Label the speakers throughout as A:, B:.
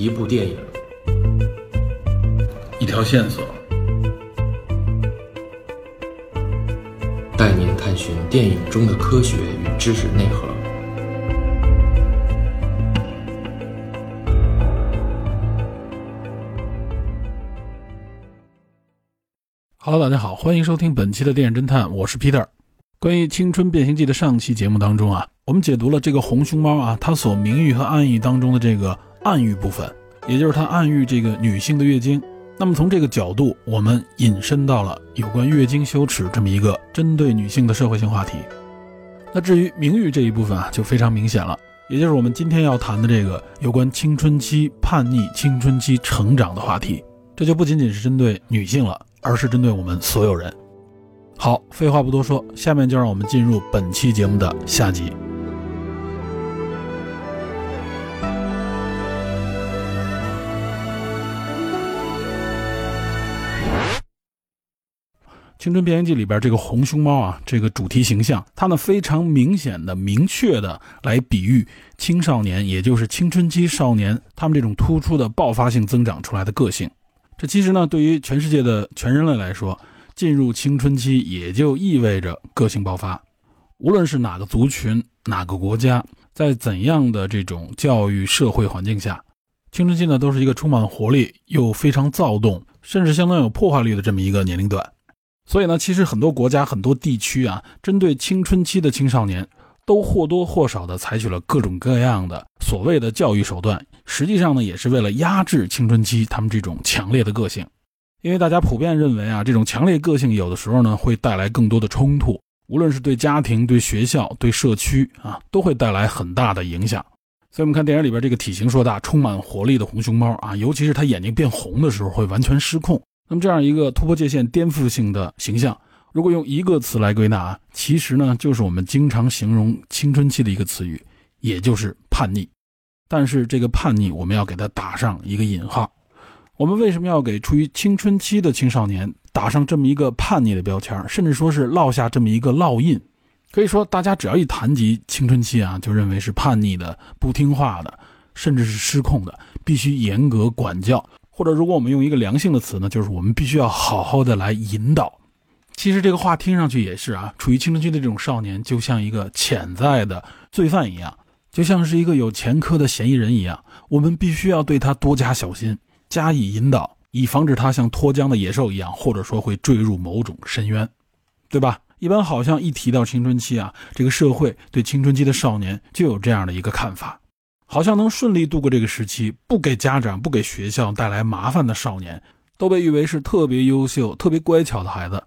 A: 一部电影，
B: 一条线索，
A: 带您探寻电影中的科学与知识内核。
B: Hello，大家好，欢迎收听本期的电影侦探，我是 Peter。关于《青春变形记》的上期节目当中啊，我们解读了这个红熊猫啊，它所明喻和暗喻当中的这个暗喻部分，也就是它暗喻这个女性的月经。那么从这个角度，我们引申到了有关月经羞耻这么一个针对女性的社会性话题。那至于名誉这一部分啊，就非常明显了，也就是我们今天要谈的这个有关青春期叛逆、青春期成长的话题。这就不仅仅是针对女性了，而是针对我们所有人。好，废话不多说，下面就让我们进入本期节目的下集。《青春变形记》里边这个红熊猫啊，这个主题形象，它呢非常明显的、明确的来比喻青少年，也就是青春期少年他们这种突出的爆发性增长出来的个性。这其实呢，对于全世界的全人类来说，进入青春期也就意味着个性爆发。无论是哪个族群、哪个国家，在怎样的这种教育社会环境下，青春期呢都是一个充满活力又非常躁动，甚至相当有破坏力的这么一个年龄段。所以呢，其实很多国家、很多地区啊，针对青春期的青少年，都或多或少的采取了各种各样的所谓的教育手段。实际上呢，也是为了压制青春期他们这种强烈的个性。因为大家普遍认为啊，这种强烈个性有的时候呢，会带来更多的冲突，无论是对家庭、对学校、对社区啊，都会带来很大的影响。所以，我们看电影里边这个体型硕大、充满活力的红熊猫啊，尤其是它眼睛变红的时候，会完全失控。那么这样一个突破界限、颠覆性的形象，如果用一个词来归纳，其实呢，就是我们经常形容青春期的一个词语，也就是叛逆。但是这个叛逆，我们要给它打上一个引号。我们为什么要给处于青春期的青少年打上这么一个叛逆的标签，甚至说是烙下这么一个烙印？可以说，大家只要一谈及青春期啊，就认为是叛逆的、不听话的，甚至是失控的，必须严格管教。或者，如果我们用一个良性的词呢，就是我们必须要好好的来引导。其实这个话听上去也是啊，处于青春期的这种少年，就像一个潜在的罪犯一样，就像是一个有前科的嫌疑人一样，我们必须要对他多加小心，加以引导，以防止他像脱缰的野兽一样，或者说会坠入某种深渊，对吧？一般好像一提到青春期啊，这个社会对青春期的少年就有这样的一个看法。好像能顺利度过这个时期，不给家长、不给学校带来麻烦的少年，都被誉为是特别优秀、特别乖巧的孩子。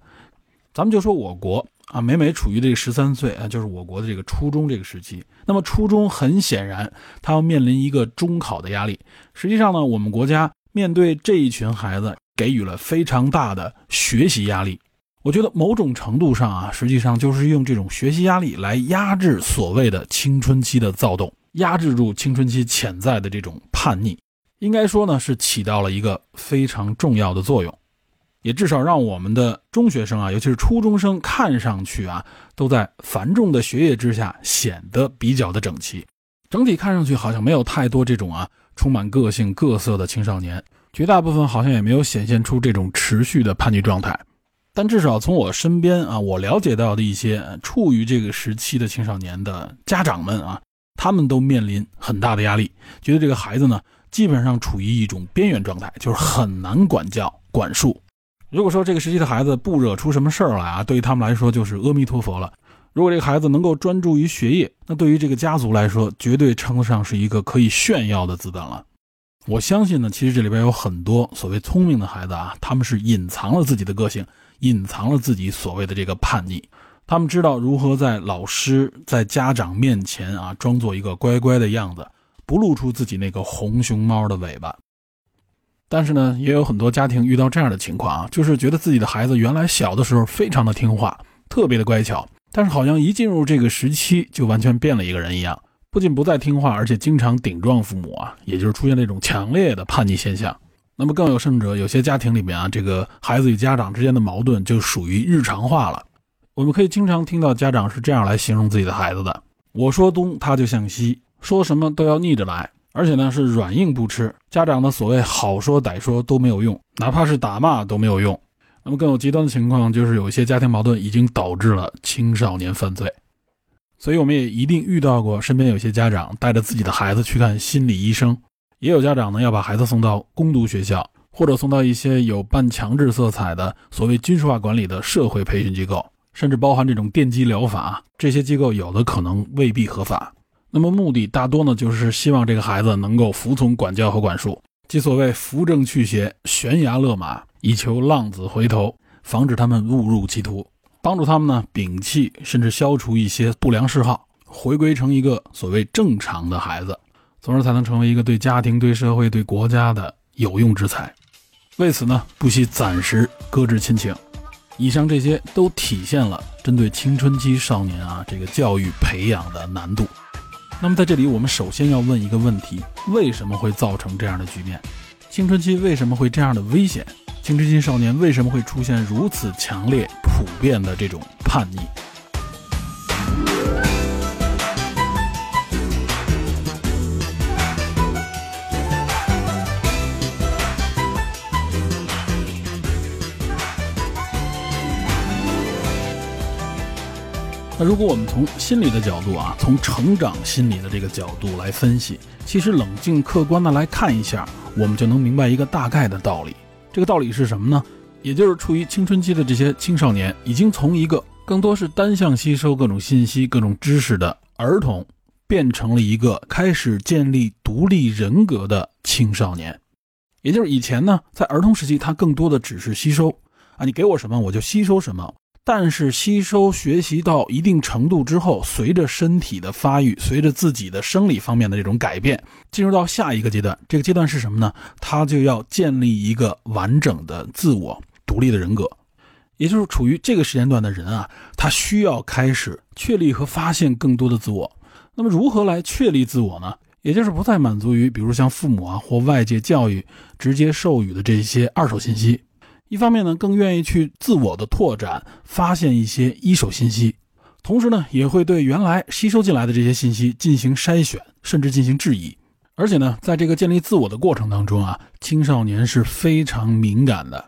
B: 咱们就说我国啊，每每处于这个十三岁啊，就是我国的这个初中这个时期。那么初中很显然，他要面临一个中考的压力。实际上呢，我们国家面对这一群孩子，给予了非常大的学习压力。我觉得某种程度上啊，实际上就是用这种学习压力来压制所谓的青春期的躁动。压制住青春期潜在的这种叛逆，应该说呢是起到了一个非常重要的作用，也至少让我们的中学生啊，尤其是初中生，看上去啊都在繁重的学业之下显得比较的整齐，整体看上去好像没有太多这种啊充满个性各色的青少年，绝大部分好像也没有显现出这种持续的叛逆状态，但至少从我身边啊，我了解到的一些处于这个时期的青少年的家长们啊。他们都面临很大的压力，觉得这个孩子呢，基本上处于一种边缘状态，就是很难管教管束。如果说这个时期的孩子不惹出什么事儿来啊，对于他们来说就是阿弥陀佛了。如果这个孩子能够专注于学业，那对于这个家族来说，绝对称得上是一个可以炫耀的资本了。我相信呢，其实这里边有很多所谓聪明的孩子啊，他们是隐藏了自己的个性，隐藏了自己所谓的这个叛逆。他们知道如何在老师、在家长面前啊，装作一个乖乖的样子，不露出自己那个红熊猫的尾巴。但是呢，也有很多家庭遇到这样的情况啊，就是觉得自己的孩子原来小的时候非常的听话，特别的乖巧，但是好像一进入这个时期，就完全变了一个人一样，不仅不再听话，而且经常顶撞父母啊，也就是出现那种强烈的叛逆现象。那么更有甚者，有些家庭里面啊，这个孩子与家长之间的矛盾就属于日常化了。我们可以经常听到家长是这样来形容自己的孩子的：“我说东，他就向西，说什么都要逆着来。而且呢是软硬不吃，家长的所谓好说歹说都没有用，哪怕是打骂都没有用。那么更有极端的情况就是有一些家庭矛盾已经导致了青少年犯罪，所以我们也一定遇到过身边有些家长带着自己的孩子去看心理医生，也有家长呢要把孩子送到攻读学校，或者送到一些有半强制色彩的所谓军事化管理的社会培训机构，甚至包含这种电击疗法，这些机构有的可能未必合法。那么目的大多呢，就是希望这个孩子能够服从管教和管束，即所谓扶正去邪、悬崖勒马，以求浪子回头，防止他们误入歧途，帮助他们呢摒弃甚至消除一些不良嗜好，回归成一个所谓正常的孩子，从而才能成为一个对家庭、对社会、对国家的有用之才。为此呢，不惜暂时搁置亲情。以上这些都体现了针对青春期少年啊这个教育培养的难度。那么在这里，我们首先要问一个问题：为什么会造成这样的局面？青春期为什么会这样的危险？青春期少年为什么会出现如此强烈、普遍的这种叛逆？那如果我们从心理的角度啊，从成长心理的这个角度来分析，其实冷静客观的来看一下，我们就能明白一个大概的道理。这个道理是什么呢？也就是处于青春期的这些青少年，已经从一个更多是单向吸收各种信息、各种知识的儿童，变成了一个开始建立独立人格的青少年。也就是以前呢，在儿童时期，他更多的只是吸收啊，你给我什么我就吸收什么。但是吸收学习到一定程度之后，随着身体的发育，随着自己的生理方面的这种改变，进入到下一个阶段。这个阶段是什么呢？他就要建立一个完整的自我、独立的人格。也就是处于这个时间段的人啊，他需要开始确立和发现更多的自我。那么如何来确立自我呢？也就是不再满足于，比如像父母啊或外界教育直接授予的这些二手信息。一方面呢，更愿意去自我的拓展，发现一些一手信息，同时呢，也会对原来吸收进来的这些信息进行筛选，甚至进行质疑。而且呢，在这个建立自我的过程当中啊，青少年是非常敏感的。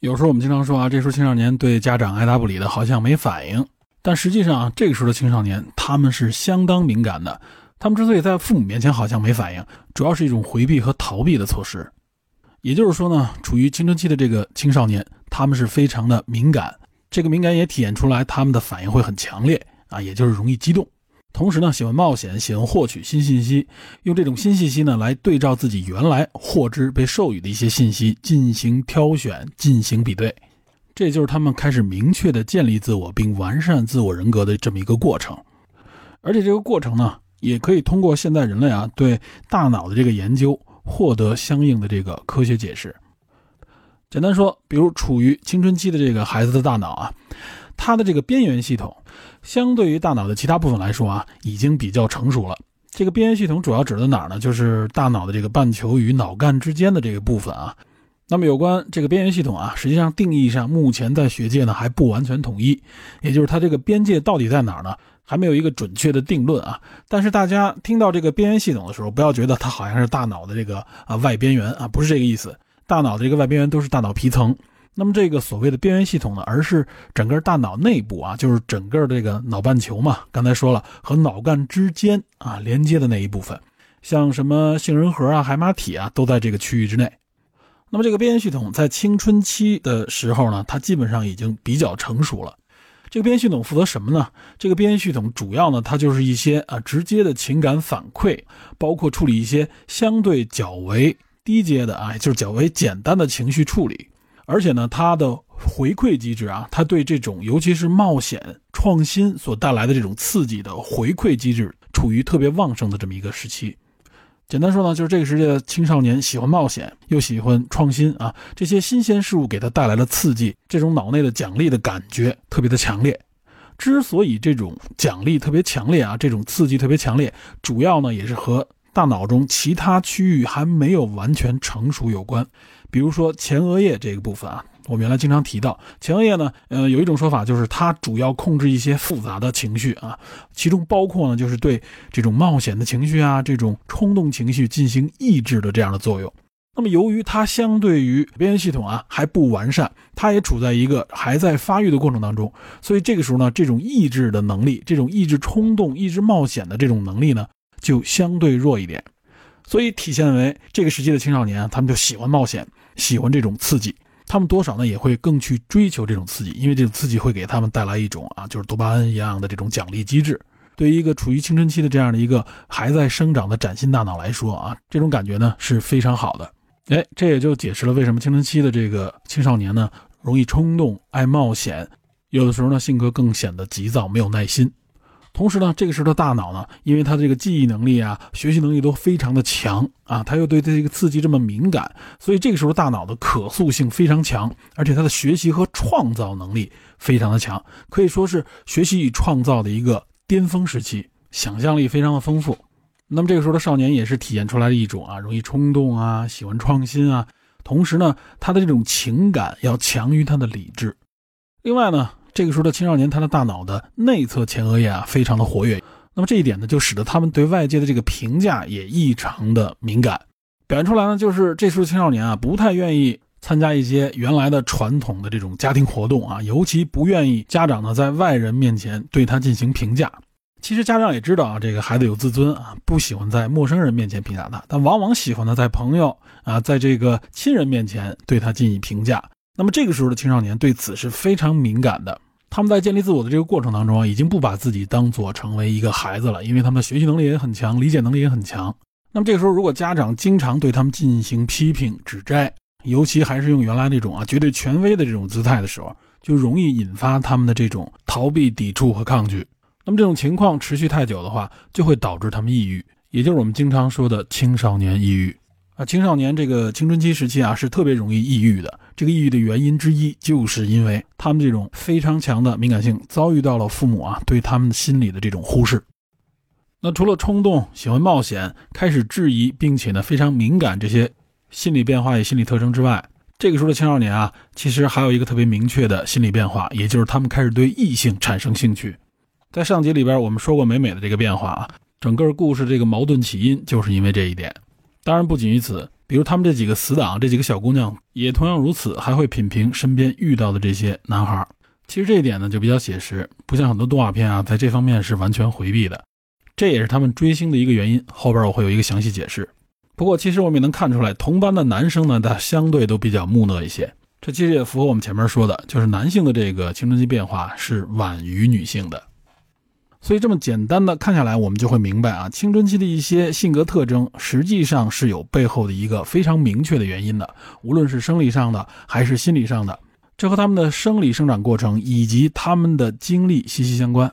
B: 有时候我们经常说啊，这时候青少年对家长爱答不理的，好像没反应。但实际上啊，这个时候的青少年他们是相当敏感的。他们之所以在父母面前好像没反应，主要是一种回避和逃避的措施。也就是说呢，处于青春期的这个青少年，他们是非常的敏感，这个敏感也体现出来，他们的反应会很强烈啊，也就是容易激动。同时呢，喜欢冒险，喜欢获取新信息，用这种新信息呢来对照自己原来获知被授予的一些信息进行挑选、进行比对，这就是他们开始明确的建立自我并完善自我人格的这么一个过程。而且这个过程呢，也可以通过现在人类啊对大脑的这个研究。获得相应的这个科学解释。简单说，比如处于青春期的这个孩子的大脑啊，它的这个边缘系统，相对于大脑的其他部分来说啊，已经比较成熟了。这个边缘系统主要指的哪儿呢？就是大脑的这个半球与脑干之间的这个部分啊。那么有关这个边缘系统啊，实际上定义上目前在学界呢还不完全统一，也就是它这个边界到底在哪儿呢？还没有一个准确的定论啊，但是大家听到这个边缘系统的时候，不要觉得它好像是大脑的这个啊外边缘啊，不是这个意思。大脑的这个外边缘都是大脑皮层，那么这个所谓的边缘系统呢，而是整个大脑内部啊，就是整个这个脑半球嘛，刚才说了和脑干之间啊连接的那一部分，像什么杏仁核啊、海马体啊，都在这个区域之内。那么这个边缘系统在青春期的时候呢，它基本上已经比较成熟了。这个边缘系统负责什么呢？这个边缘系统主要呢，它就是一些啊直接的情感反馈，包括处理一些相对较为低阶的啊，就是较为简单的情绪处理。而且呢，它的回馈机制啊，它对这种尤其是冒险创新所带来的这种刺激的回馈机制，处于特别旺盛的这么一个时期。简单说呢，就是这个世界的青少年喜欢冒险，又喜欢创新啊，这些新鲜事物给他带来了刺激，这种脑内的奖励的感觉特别的强烈。之所以这种奖励特别强烈啊，这种刺激特别强烈，主要呢也是和大脑中其他区域还没有完全成熟有关。比如说前额叶这个部分啊，我们原来经常提到前额叶呢，呃，有一种说法就是它主要控制一些复杂的情绪啊，其中包括呢就是对这种冒险的情绪啊、这种冲动情绪进行抑制的这样的作用。那么由于它相对于边缘系统啊还不完善，它也处在一个还在发育的过程当中，所以这个时候呢，这种抑制的能力、这种抑制冲动、抑制冒险的这种能力呢，就相对弱一点。所以体现为这个时期的青少年，他们就喜欢冒险，喜欢这种刺激，他们多少呢也会更去追求这种刺激，因为这种刺激会给他们带来一种啊，就是多巴胺一样的这种奖励机制。对于一个处于青春期的这样的一个还在生长的崭新大脑来说啊，这种感觉呢是非常好的。哎，这也就解释了为什么青春期的这个青少年呢，容易冲动、爱冒险，有的时候呢性格更显得急躁、没有耐心。同时呢，这个时候的大脑呢，因为他这个记忆能力啊、学习能力都非常的强啊，他又对这个刺激这么敏感，所以这个时候大脑的可塑性非常强，而且他的学习和创造能力非常的强，可以说是学习与创造的一个巅峰时期，想象力非常的丰富。那么这个时候的少年也是体现出来的一种啊，容易冲动啊，喜欢创新啊，同时呢，他的这种情感要强于他的理智。另外呢。这个时候的青少年，他的大脑的内侧前额叶啊，非常的活跃。那么这一点呢，就使得他们对外界的这个评价也异常的敏感。表现出来呢，就是这时候青少年啊，不太愿意参加一些原来的传统的这种家庭活动啊，尤其不愿意家长呢在外人面前对他进行评价。其实家长也知道啊，这个孩子有自尊啊，不喜欢在陌生人面前评价他，但往往喜欢呢在朋友啊，在这个亲人面前对他进行评价。那么这个时候的青少年对此是非常敏感的。他们在建立自我的这个过程当中啊，已经不把自己当做成为一个孩子了，因为他们的学习能力也很强，理解能力也很强。那么这个时候，如果家长经常对他们进行批评指摘，尤其还是用原来那种啊绝对权威的这种姿态的时候，就容易引发他们的这种逃避、抵触和抗拒。那么这种情况持续太久的话，就会导致他们抑郁，也就是我们经常说的青少年抑郁。啊，青少年这个青春期时期啊，是特别容易抑郁的。这个抑郁的原因之一，就是因为他们这种非常强的敏感性，遭遇到了父母啊对他们心理的这种忽视。那除了冲动、喜欢冒险、开始质疑，并且呢非常敏感这些心理变化与心理特征之外，这个时候的青少年啊，其实还有一个特别明确的心理变化，也就是他们开始对异性产生兴趣。在上集里边，我们说过美美的这个变化啊，整个故事这个矛盾起因就是因为这一点。当然不仅于此。比如他们这几个死党，这几个小姑娘也同样如此，还会品评身边遇到的这些男孩。其实这一点呢就比较写实，不像很多动画片啊，在这方面是完全回避的。这也是他们追星的一个原因，后边我会有一个详细解释。不过其实我们也能看出来，同班的男生呢，他相对都比较木讷一些。这其实也符合我们前面说的，就是男性的这个青春期变化是晚于女性的。所以这么简单的看下来，我们就会明白啊，青春期的一些性格特征实际上是有背后的一个非常明确的原因的，无论是生理上的还是心理上的，这和他们的生理生长过程以及他们的经历息息相关。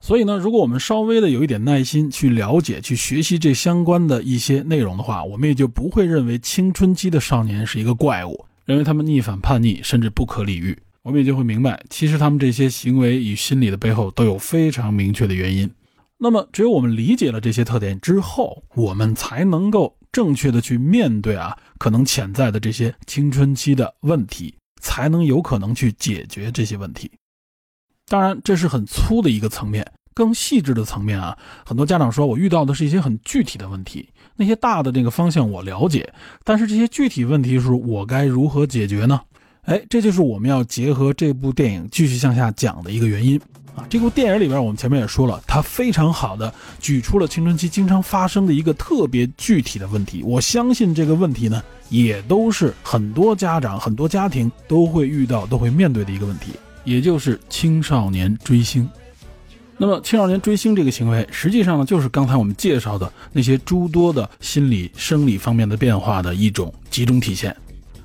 B: 所以呢，如果我们稍微的有一点耐心去了解、去学习这相关的一些内容的话，我们也就不会认为青春期的少年是一个怪物，认为他们逆反叛逆甚至不可理喻。我们也就会明白，其实他们这些行为与心理的背后都有非常明确的原因。那么，只有我们理解了这些特点之后，我们才能够正确的去面对啊可能潜在的这些青春期的问题，才能有可能去解决这些问题。当然，这是很粗的一个层面，更细致的层面啊，很多家长说我遇到的是一些很具体的问题，那些大的那个方向我了解，但是这些具体问题是我该如何解决呢？哎，这就是我们要结合这部电影继续向下讲的一个原因啊！这部电影里边，我们前面也说了，它非常好的举出了青春期经常发生的一个特别具体的问题。我相信这个问题呢，也都是很多家长、很多家庭都会遇到、都会面对的一个问题，也就是青少年追星。那么，青少年追星这个行为，实际上呢，就是刚才我们介绍的那些诸多的心理、生理方面的变化的一种集中体现。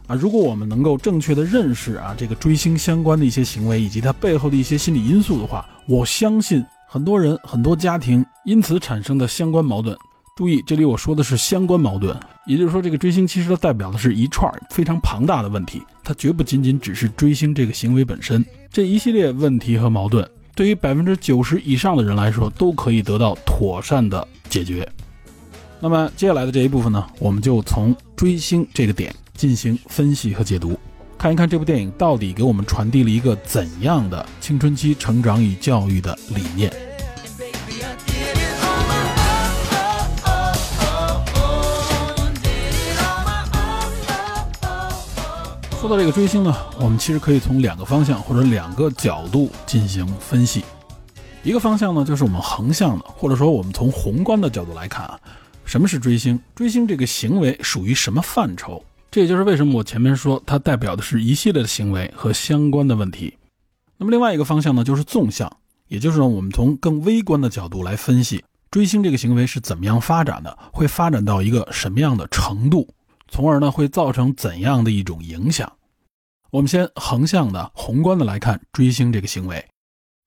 B: 啊，如果我们能够正确的认识啊这个追星相关的一些行为以及它背后的一些心理因素的话，我相信很多人很多家庭因此产生的相关矛盾。注意，这里我说的是相关矛盾，也就是说，这个追星其实它代表的是一串非常庞大的问题，它绝不仅仅只是追星这个行为本身。这一系列问题和矛盾，对于百分之九十以上的人来说，都可以得到妥善的解决。那么接下来的这一部分呢，我们就从追星这个点。进行分析和解读。看一看这部电影到底给我们传递了一个怎样的青春期成长与教育的理念。说到这个追星呢，我们其实可以从两个方向或者两个角度进行分析。一个方向呢，就是我们横向的，或者说我们从宏观的角度来看啊，什么是追星？追星这个行为属于什么范畴？这也就是为什么我前面说它代表的是一系列的行为和相关的问题。那么另外一个方向呢，就是纵向，也就是我们从更微观的角度来分析追星这个行为是怎么样发展的，会发展到一个什么样的程度。从而呢，会造成怎样的一种影响？我们先横向的、宏观的来看追星这个行为。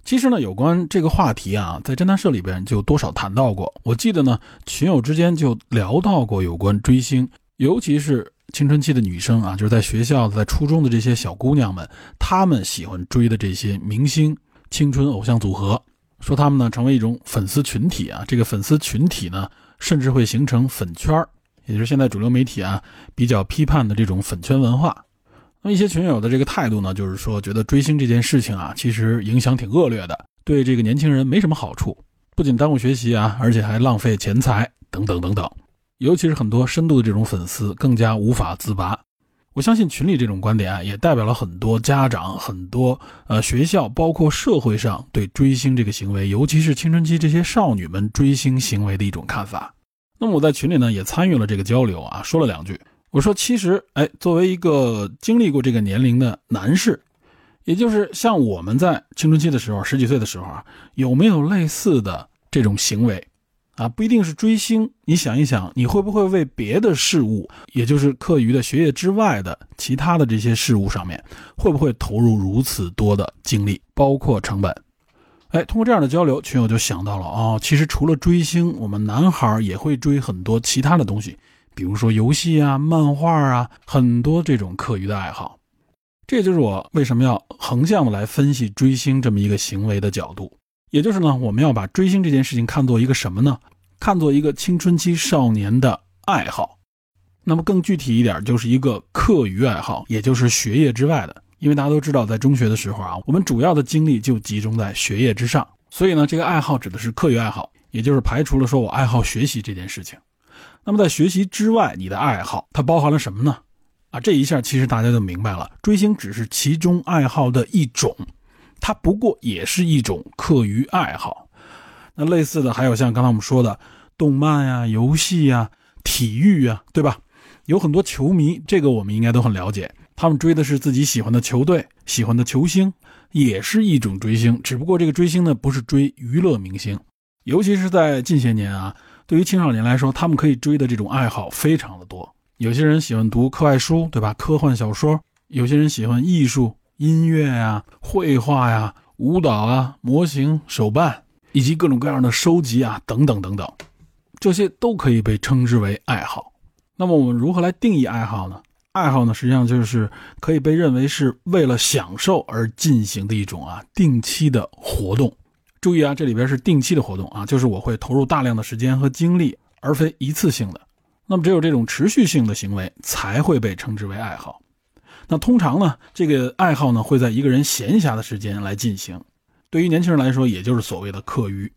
B: 其实呢，有关这个话题啊，在侦探社里边就多少谈到过。我记得呢，群友之间就聊到过有关追星，尤其是青春期的女生啊，就是在学校、在初中的这些小姑娘们，她们喜欢追的这些明星、青春偶像组合，说她们呢成为一种粉丝群体啊。这个粉丝群体呢，甚至会形成粉圈儿。也就是现在主流媒体啊比较批判的这种粉圈文化，那么一些群友的这个态度呢，就是说觉得追星这件事情啊，其实影响挺恶劣的，对这个年轻人没什么好处，不仅耽误学习啊，而且还浪费钱财等等等等。尤其是很多深度的这种粉丝更加无法自拔。我相信群里这种观点啊，也代表了很多家长、很多呃学校，包括社会上对追星这个行为，尤其是青春期这些少女们追星行为的一种看法。那么我在群里呢也参与了这个交流啊，说了两句。我说，其实，哎，作为一个经历过这个年龄的男士，也就是像我们在青春期的时候，十几岁的时候啊，有没有类似的这种行为啊？不一定是追星，你想一想，你会不会为别的事物，也就是课余的学业之外的其他的这些事物上面，会不会投入如此多的精力，包括成本？哎，通过这样的交流，群友就想到了哦，其实除了追星，我们男孩也会追很多其他的东西，比如说游戏啊、漫画啊，很多这种课余的爱好。这就是我为什么要横向来分析追星这么一个行为的角度。也就是呢，我们要把追星这件事情看作一个什么呢？看作一个青春期少年的爱好。那么更具体一点，就是一个课余爱好，也就是学业之外的。因为大家都知道，在中学的时候啊，我们主要的精力就集中在学业之上，所以呢，这个爱好指的是课余爱好，也就是排除了说我爱好学习这件事情。那么在学习之外，你的爱好它包含了什么呢？啊，这一下其实大家就明白了，追星只是其中爱好的一种，它不过也是一种课余爱好。那类似的还有像刚才我们说的动漫呀、游戏呀、体育呀，对吧？有很多球迷，这个我们应该都很了解。他们追的是自己喜欢的球队、喜欢的球星，也是一种追星。只不过这个追星呢，不是追娱乐明星。尤其是在近些年啊，对于青少年来说，他们可以追的这种爱好非常的多。有些人喜欢读课外书，对吧？科幻小说。有些人喜欢艺术、音乐呀、绘画呀、舞蹈啊、模型、手办，以及各种各样的收集啊，等等等等，这些都可以被称之为爱好。那么我们如何来定义爱好呢？爱好呢，实际上就是可以被认为是为了享受而进行的一种啊定期的活动。注意啊，这里边是定期的活动啊，就是我会投入大量的时间和精力，而非一次性的。那么只有这种持续性的行为才会被称之为爱好。那通常呢，这个爱好呢会在一个人闲暇的时间来进行。对于年轻人来说，也就是所谓的课余。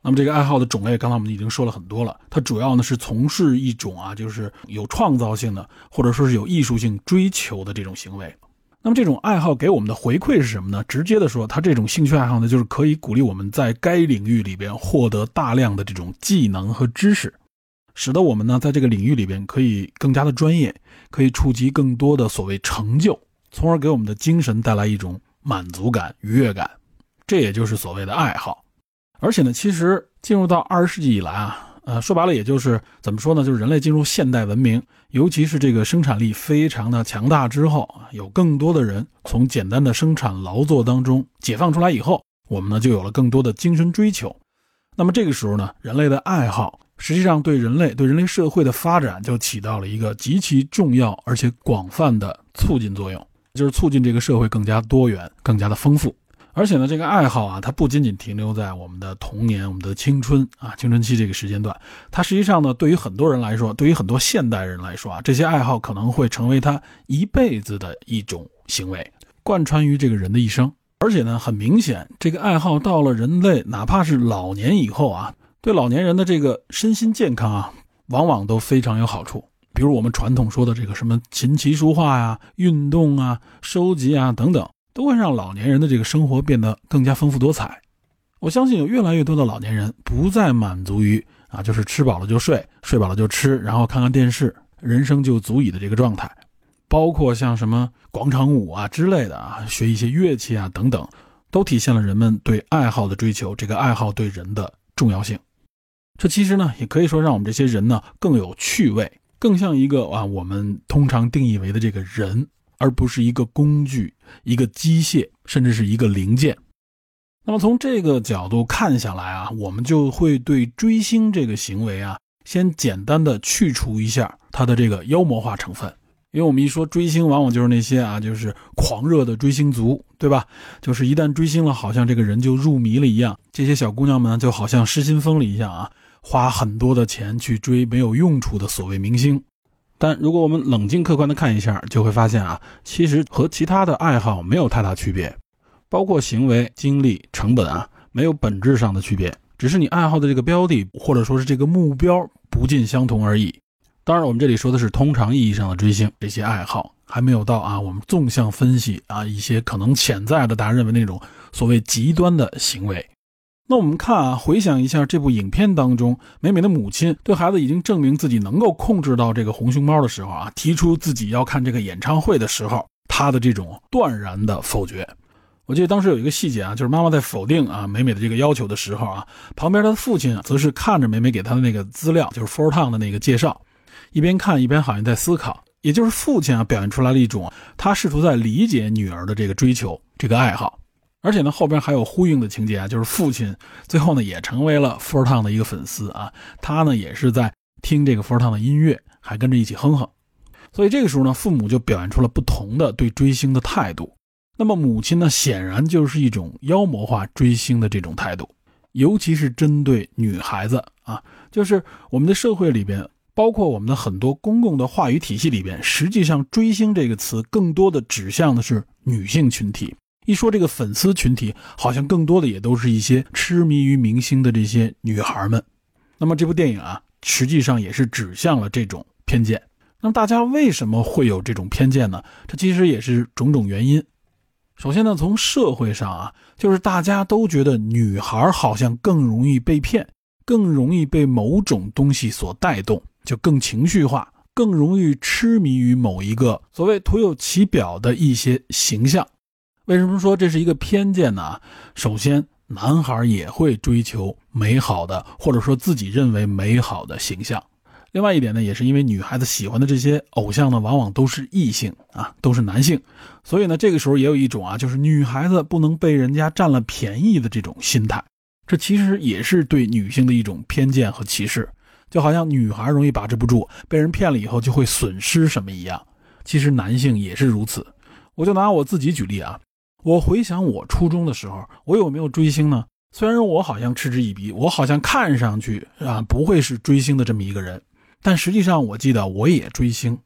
B: 那么这个爱好的种类，刚才我们已经说了很多了。它主要呢是从事一种啊，就是有创造性的，或者说是有艺术性追求的这种行为。那么这种爱好给我们的回馈是什么呢？直接的说，它这种兴趣爱好呢，就是可以鼓励我们在该领域里边获得大量的这种技能和知识，使得我们呢在这个领域里边可以更加的专业，可以触及更多的所谓成就，从而给我们的精神带来一种满足感、愉悦感。这也就是所谓的爱好。而且呢，其实进入到二十世纪以来啊，呃，说白了，也就是怎么说呢，就是人类进入现代文明，尤其是这个生产力非常的强大之后，有更多的人从简单的生产劳作当中解放出来以后，我们呢就有了更多的精神追求。那么这个时候呢，人类的爱好实际上对人类对人类社会的发展就起到了一个极其重要而且广泛的促进作用，就是促进这个社会更加多元、更加的丰富。而且呢，这个爱好啊，它不仅仅停留在我们的童年、我们的青春啊、青春期这个时间段，它实际上呢，对于很多人来说，对于很多现代人来说啊，这些爱好可能会成为他一辈子的一种行为，贯穿于这个人的一生。而且呢，很明显，这个爱好到了人类哪怕是老年以后啊，对老年人的这个身心健康啊，往往都非常有好处。比如我们传统说的这个什么琴棋书画呀、运动啊、收集啊等等，都会让老年人的这个生活变得更加丰富多彩。我相信有越来越多的老年人不再满足于啊，就是吃饱了就睡，睡饱了就吃，然后看看电视，人生就足矣的这个状态。包括像什么广场舞啊之类的啊，学一些乐器啊等等，都体现了人们对爱好的追求。这个爱好对人的重要性，这其实呢，也可以说让我们这些人呢更有趣味，更像一个啊我们通常定义为的这个人，而不是一个工具、一个机械，甚至是一个零件。那么从这个角度看下来啊，我们就会对追星这个行为啊，先简单的去除一下它的这个妖魔化成分。因为我们一说追星，往往就是那些啊，就是狂热的追星族，对吧？就是一旦追星了，好像这个人就入迷了一样。这些小姑娘们就好像失心疯了一样啊，花很多的钱去追没有用处的所谓明星。但如果我们冷静客观的看一下，就会发现啊，其实和其他的爱好没有太大区别，包括行为、精力、成本啊，没有本质上的区别，只是你爱好的这个标的或者说是这个目标不尽相同而已。当然，我们这里说的是通常意义上的追星，这些爱好还没有到啊，我们纵向分析啊一些可能潜在的大家认为那种所谓极端的行为。那我们看啊，回想一下这部影片当中，美美的母亲对孩子已经证明自己能够控制到这个红熊猫的时候啊，提出自己要看这个演唱会的时候，她的这种断然的否决。我记得当时有一个细节啊，就是妈妈在否定啊美美的这个要求的时候啊，旁边她的父亲，则是看着美美给他的那个资料，就是 Four Town 的那个介绍。一边看一边好像在思考，也就是父亲啊表现出来了一种他试图在理解女儿的这个追求、这个爱好，而且呢后边还有呼应的情节啊，就是父亲最后呢也成为了 Four Town 的一个粉丝啊，他呢也是在听这个 Four Town 的音乐，还跟着一起哼哼，所以这个时候呢父母就表现出了不同的对追星的态度。那么母亲呢显然就是一种妖魔化追星的这种态度，尤其是针对女孩子啊，就是我们的社会里边。包括我们的很多公共的话语体系里边，实际上“追星”这个词更多的指向的是女性群体。一说这个粉丝群体，好像更多的也都是一些痴迷于明星的这些女孩们。那么这部电影啊，实际上也是指向了这种偏见。那么大家为什么会有这种偏见呢？这其实也是种种原因。首先呢，从社会上啊，就是大家都觉得女孩好像更容易被骗，更容易被某种东西所带动。就更情绪化，更容易痴迷于某一个所谓徒有其表的一些形象。为什么说这是一个偏见呢？首先，男孩也会追求美好的，或者说自己认为美好的形象。另外一点呢，也是因为女孩子喜欢的这些偶像呢，往往都是异性啊，都是男性，所以呢，这个时候也有一种啊，就是女孩子不能被人家占了便宜的这种心态。这其实也是对女性的一种偏见和歧视。就好像女孩容易把持不住，被人骗了以后就会损失什么一样。其实男性也是如此。我就拿我自己举例啊，我回想我初中的时候，我有没有追星呢？虽然我好像嗤之以鼻，我好像看上去啊不会是追星的这么一个人，但实际上我记得我也追星。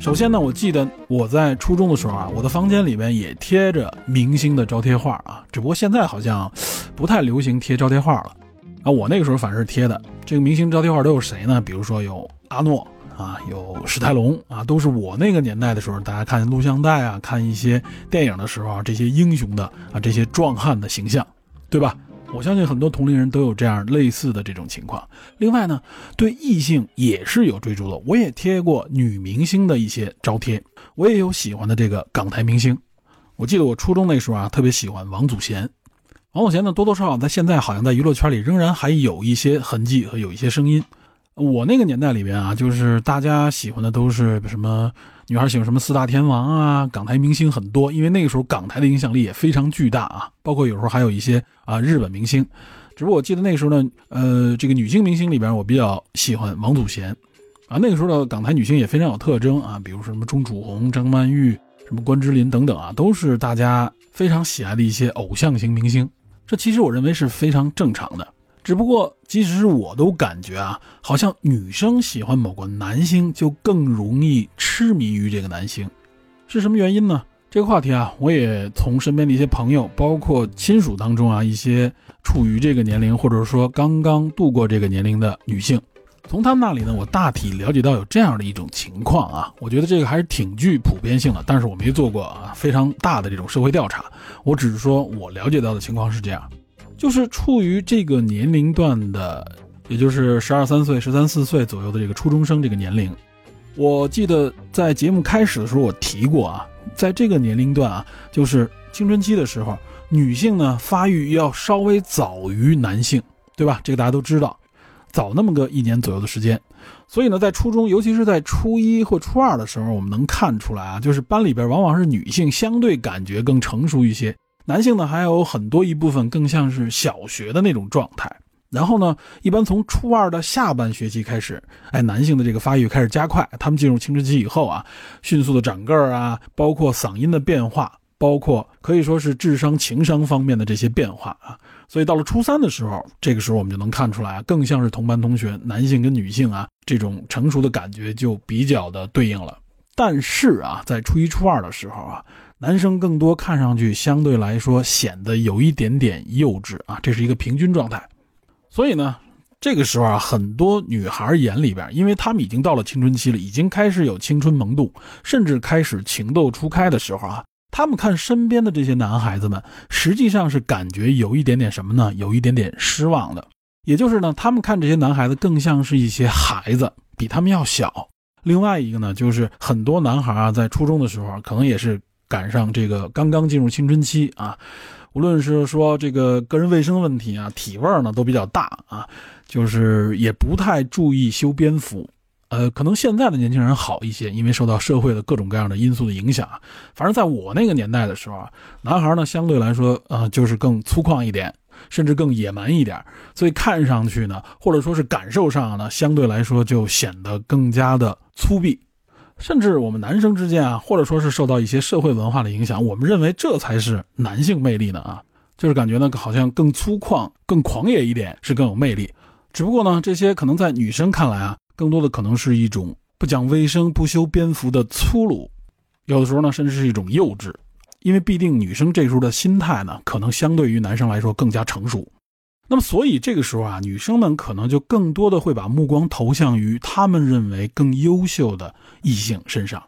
B: 首先呢，我记得我在初中的时候啊，我的房间里面也贴着明星的招贴画啊，只不过现在好像不太流行贴招贴画了啊。我那个时候反正是贴的。这个明星招贴画都有谁呢？比如说有阿诺啊，有史泰龙啊，都是我那个年代的时候，大家看录像带啊，看一些电影的时候啊，这些英雄的啊，这些壮汉的形象，对吧？我相信很多同龄人都有这样类似的这种情况。另外呢，对异性也是有追逐的。我也贴过女明星的一些招贴，我也有喜欢的这个港台明星。我记得我初中那时候啊，特别喜欢王祖贤。王祖贤呢，多多少少在现在好像在娱乐圈里仍然还有一些痕迹和有一些声音。我那个年代里边啊，就是大家喜欢的都是什么？女孩喜欢什么四大天王啊？港台明星很多，因为那个时候港台的影响力也非常巨大啊。包括有时候还有一些啊日本明星。只不过我记得那个时候呢，呃，这个女性明星里边，我比较喜欢王祖贤啊。那个时候的港台女星也非常有特征啊，比如说什么钟楚红、张曼玉、什么关之琳等等啊，都是大家非常喜爱的一些偶像型明星。这其实我认为是非常正常的。只不过，即使是我都感觉啊，好像女生喜欢某个男星就更容易痴迷于这个男星，是什么原因呢？这个话题啊，我也从身边的一些朋友，包括亲属当中啊，一些处于这个年龄或者说刚刚度过这个年龄的女性，从他们那里呢，我大体了解到有这样的一种情况啊，我觉得这个还是挺具普遍性的，但是我没做过啊非常大的这种社会调查，我只是说我了解到的情况是这样。就是处于这个年龄段的，也就是十二三岁、十三四岁左右的这个初中生这个年龄。我记得在节目开始的时候我提过啊，在这个年龄段啊，就是青春期的时候，女性呢发育要稍微早于男性，对吧？这个大家都知道，早那么个一年左右的时间。所以呢，在初中，尤其是在初一或初二的时候，我们能看出来啊，就是班里边往往是女性相对感觉更成熟一些。男性呢，还有很多一部分更像是小学的那种状态。然后呢，一般从初二的下半学期开始，哎，男性的这个发育开始加快。他们进入青春期以后啊，迅速的长个儿啊，包括嗓音的变化，包括可以说是智商、情商方面的这些变化啊。所以到了初三的时候，这个时候我们就能看出来啊，更像是同班同学，男性跟女性啊，这种成熟的感觉就比较的对应了。但是啊，在初一、初二的时候啊。男生更多看上去相对来说显得有一点点幼稚啊，这是一个平均状态。所以呢，这个时候啊，很多女孩眼里边，因为她们已经到了青春期了，已经开始有青春萌动，甚至开始情窦初开的时候啊，他们看身边的这些男孩子们，实际上是感觉有一点点什么呢？有一点点失望的。也就是呢，他们看这些男孩子更像是一些孩子，比他们要小。另外一个呢，就是很多男孩啊，在初中的时候可能也是。赶上这个刚刚进入青春期啊，无论是说这个个人卫生问题啊，体味呢都比较大啊，就是也不太注意修边幅。呃，可能现在的年轻人好一些，因为受到社会的各种各样的因素的影响。反正在我那个年代的时候啊，男孩呢相对来说呃就是更粗犷一点，甚至更野蛮一点，所以看上去呢，或者说是感受上呢，相对来说就显得更加的粗鄙。甚至我们男生之间啊，或者说是受到一些社会文化的影响，我们认为这才是男性魅力呢啊，就是感觉呢好像更粗犷、更狂野一点是更有魅力。只不过呢，这些可能在女生看来啊，更多的可能是一种不讲卫生、不修边幅的粗鲁，有的时候呢，甚至是一种幼稚，因为必定女生这时候的心态呢，可能相对于男生来说更加成熟。那么，所以这个时候啊，女生们可能就更多的会把目光投向于他们认为更优秀的异性身上。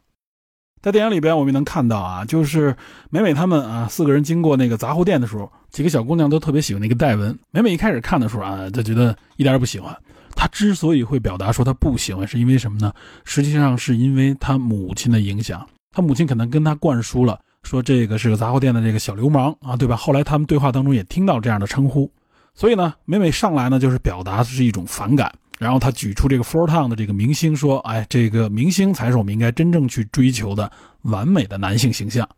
B: 在电影里边，我们能看到啊，就是美美他们啊四个人经过那个杂货店的时候，几个小姑娘都特别喜欢那个戴文。美美一开始看的时候啊，就觉得一点也不喜欢。他之所以会表达说他不喜欢，是因为什么呢？实际上是因为他母亲的影响。他母亲可能跟他灌输了说这个是个杂货店的这个小流氓啊，对吧？后来他们对话当中也听到这样的称呼。所以呢，每每上来呢，就是表达的是一种反感。然后他举出这个 Four Town 的这个明星说：“哎，这个明星才是我们应该真正去追求的完美的男性形象。”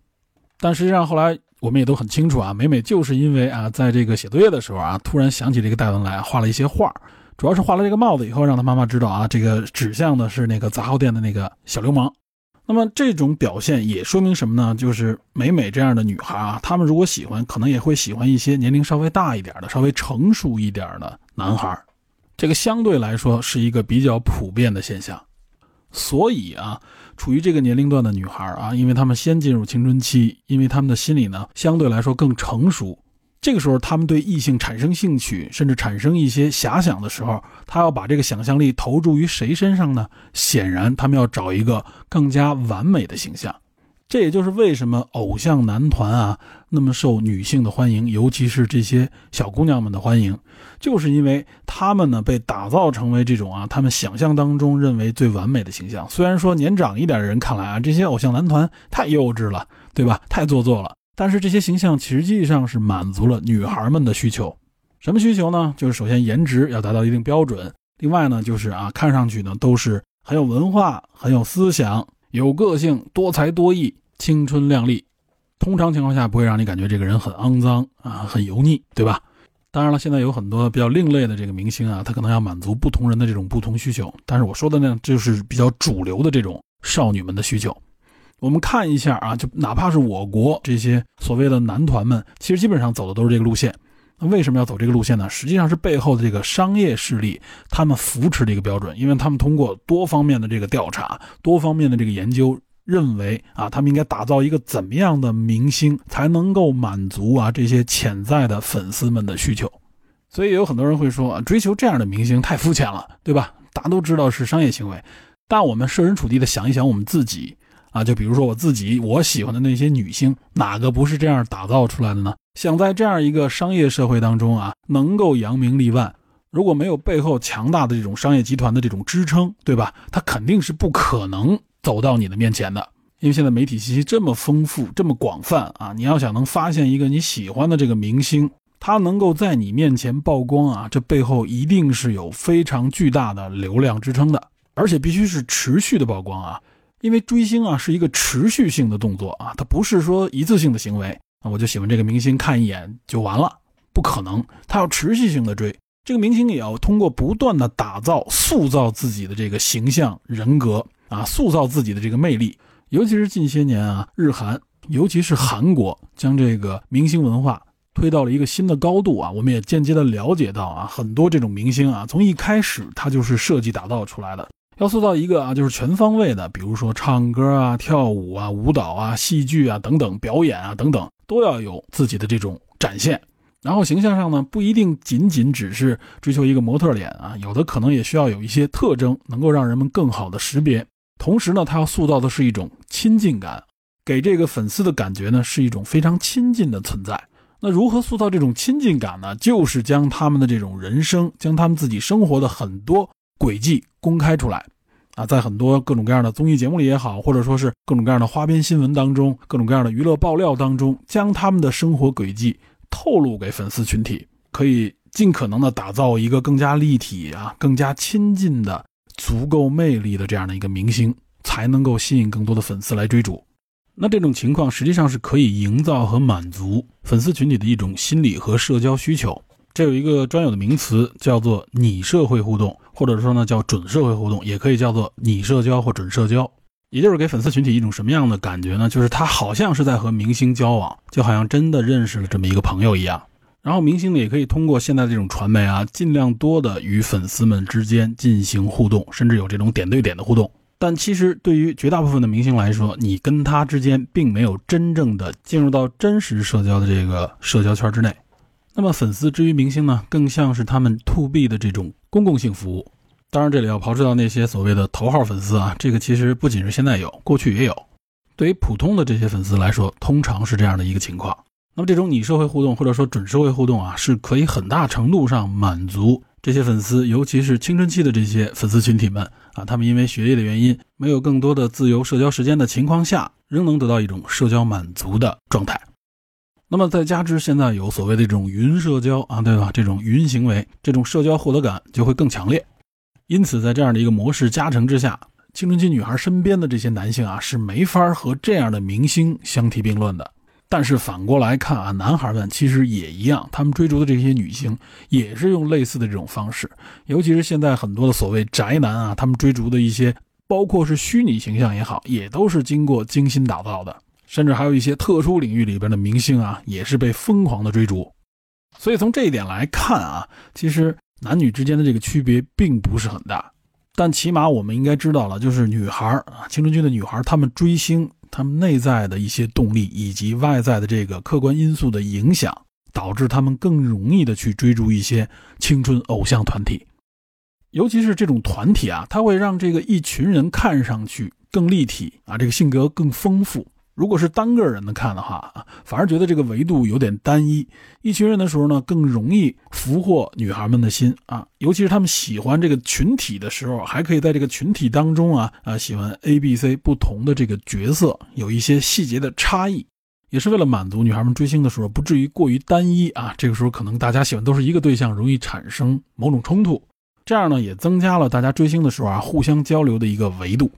B: 但实际上后来我们也都很清楚啊，美美就是因为啊，在这个写作业的时候啊，突然想起这个戴文来，画了一些画，主要是画了这个帽子以后，让他妈妈知道啊，这个指向的是那个杂货店的那个小流氓。那么这种表现也说明什么呢？就是美美这样的女孩啊，她们如果喜欢，可能也会喜欢一些年龄稍微大一点的、稍微成熟一点的男孩。这个相对来说是一个比较普遍的现象。所以啊，处于这个年龄段的女孩啊，因为她们先进入青春期，因为她们的心理呢相对来说更成熟。这个时候，他们对异性产生兴趣，甚至产生一些遐想的时候，他要把这个想象力投注于谁身上呢？显然，他们要找一个更加完美的形象。这也就是为什么偶像男团啊那么受女性的欢迎，尤其是这些小姑娘们的欢迎，就是因为他们呢被打造成为这种啊他们想象当中认为最完美的形象。虽然说年长一点的人看来啊，这些偶像男团太幼稚了，对吧？太做作了。但是这些形象实际上是满足了女孩们的需求，什么需求呢？就是首先颜值要达到一定标准，另外呢就是啊看上去呢都是很有文化、很有思想、有个性、多才多艺、青春靓丽。通常情况下不会让你感觉这个人很肮脏啊、很油腻，对吧？当然了，现在有很多比较另类的这个明星啊，他可能要满足不同人的这种不同需求。但是我说的呢，就是比较主流的这种少女们的需求。我们看一下啊，就哪怕是我国这些所谓的男团们，其实基本上走的都是这个路线。那为什么要走这个路线呢？实际上是背后的这个商业势力他们扶持的一个标准，因为他们通过多方面的这个调查、多方面的这个研究，认为啊，他们应该打造一个怎么样的明星才能够满足啊这些潜在的粉丝们的需求。所以有很多人会说啊，追求这样的明星太肤浅了，对吧？大家都知道是商业行为，但我们设身处地的想一想，我们自己。啊，就比如说我自己，我喜欢的那些女星，哪个不是这样打造出来的呢？想在这样一个商业社会当中啊，能够扬名立万，如果没有背后强大的这种商业集团的这种支撑，对吧？他肯定是不可能走到你的面前的。因为现在媒体信息这么丰富、这么广泛啊，你要想能发现一个你喜欢的这个明星，他能够在你面前曝光啊，这背后一定是有非常巨大的流量支撑的，而且必须是持续的曝光啊。因为追星啊是一个持续性的动作啊，它不是说一次性的行为啊，我就喜欢这个明星看一眼就完了，不可能，他要持续性的追这个明星，也要通过不断的打造、塑造自己的这个形象、人格啊，塑造自己的这个魅力。尤其是近些年啊，日韩，尤其是韩国，将这个明星文化推到了一个新的高度啊。我们也间接的了解到啊，很多这种明星啊，从一开始他就是设计打造出来的。要塑造一个啊，就是全方位的，比如说唱歌啊、跳舞啊、舞蹈啊、戏剧啊等等，表演啊等等，都要有自己的这种展现。然后形象上呢，不一定仅仅只是追求一个模特脸啊，有的可能也需要有一些特征，能够让人们更好的识别。同时呢，他要塑造的是一种亲近感，给这个粉丝的感觉呢，是一种非常亲近的存在。那如何塑造这种亲近感呢？就是将他们的这种人生，将他们自己生活的很多。轨迹公开出来，啊，在很多各种各样的综艺节目里也好，或者说是各种各样的花边新闻当中，各种各样的娱乐爆料当中，将他们的生活轨迹透露给粉丝群体，可以尽可能的打造一个更加立体啊、更加亲近的、足够魅力的这样的一个明星，才能够吸引更多的粉丝来追逐。那这种情况实际上是可以营造和满足粉丝群体的一种心理和社交需求。这有一个专有的名词，叫做拟社会互动，或者说呢叫准社会互动，也可以叫做拟社交或准社交。也就是给粉丝群体一种什么样的感觉呢？就是他好像是在和明星交往，就好像真的认识了这么一个朋友一样。然后明星呢也可以通过现在这种传媒啊，尽量多的与粉丝们之间进行互动，甚至有这种点对点的互动。但其实对于绝大部分的明星来说，你跟他之间并没有真正的进入到真实社交的这个社交圈之内。那么粉丝之于明星呢，更像是他们 to B 的这种公共性服务。当然，这里要刨除掉那些所谓的头号粉丝啊，这个其实不仅是现在有，过去也有。对于普通的这些粉丝来说，通常是这样的一个情况。那么这种拟社会互动或者说准社会互动啊，是可以很大程度上满足这些粉丝，尤其是青春期的这些粉丝群体们啊，他们因为学业的原因，没有更多的自由社交时间的情况下，仍能得到一种社交满足的状态。那么再加之现在有所谓的这种云社交啊，对吧？这种云行为，这种社交获得感就会更强烈。因此，在这样的一个模式加成之下，青春期女孩身边的这些男性啊，是没法和这样的明星相提并论的。但是反过来看啊，男孩们其实也一样，他们追逐的这些女星也是用类似的这种方式。尤其是现在很多的所谓宅男啊，他们追逐的一些，包括是虚拟形象也好，也都是经过精心打造的。甚至还有一些特殊领域里边的明星啊，也是被疯狂的追逐。所以从这一点来看啊，其实男女之间的这个区别并不是很大。但起码我们应该知道了，就是女孩啊，青春期的女孩，她们追星，她们内在的一些动力以及外在的这个客观因素的影响，导致她们更容易的去追逐一些青春偶像团体。尤其是这种团体啊，它会让这个一群人看上去更立体啊，这个性格更丰富。如果是单个人的看的话啊，反而觉得这个维度有点单一。一群人的时候呢，更容易俘获女孩们的心啊，尤其是他们喜欢这个群体的时候，还可以在这个群体当中啊啊喜欢 A、B、C 不同的这个角色，有一些细节的差异，也是为了满足女孩们追星的时候不至于过于单一啊。这个时候可能大家喜欢都是一个对象，容易产生某种冲突，这样呢也增加了大家追星的时候啊互相交流的一个维度。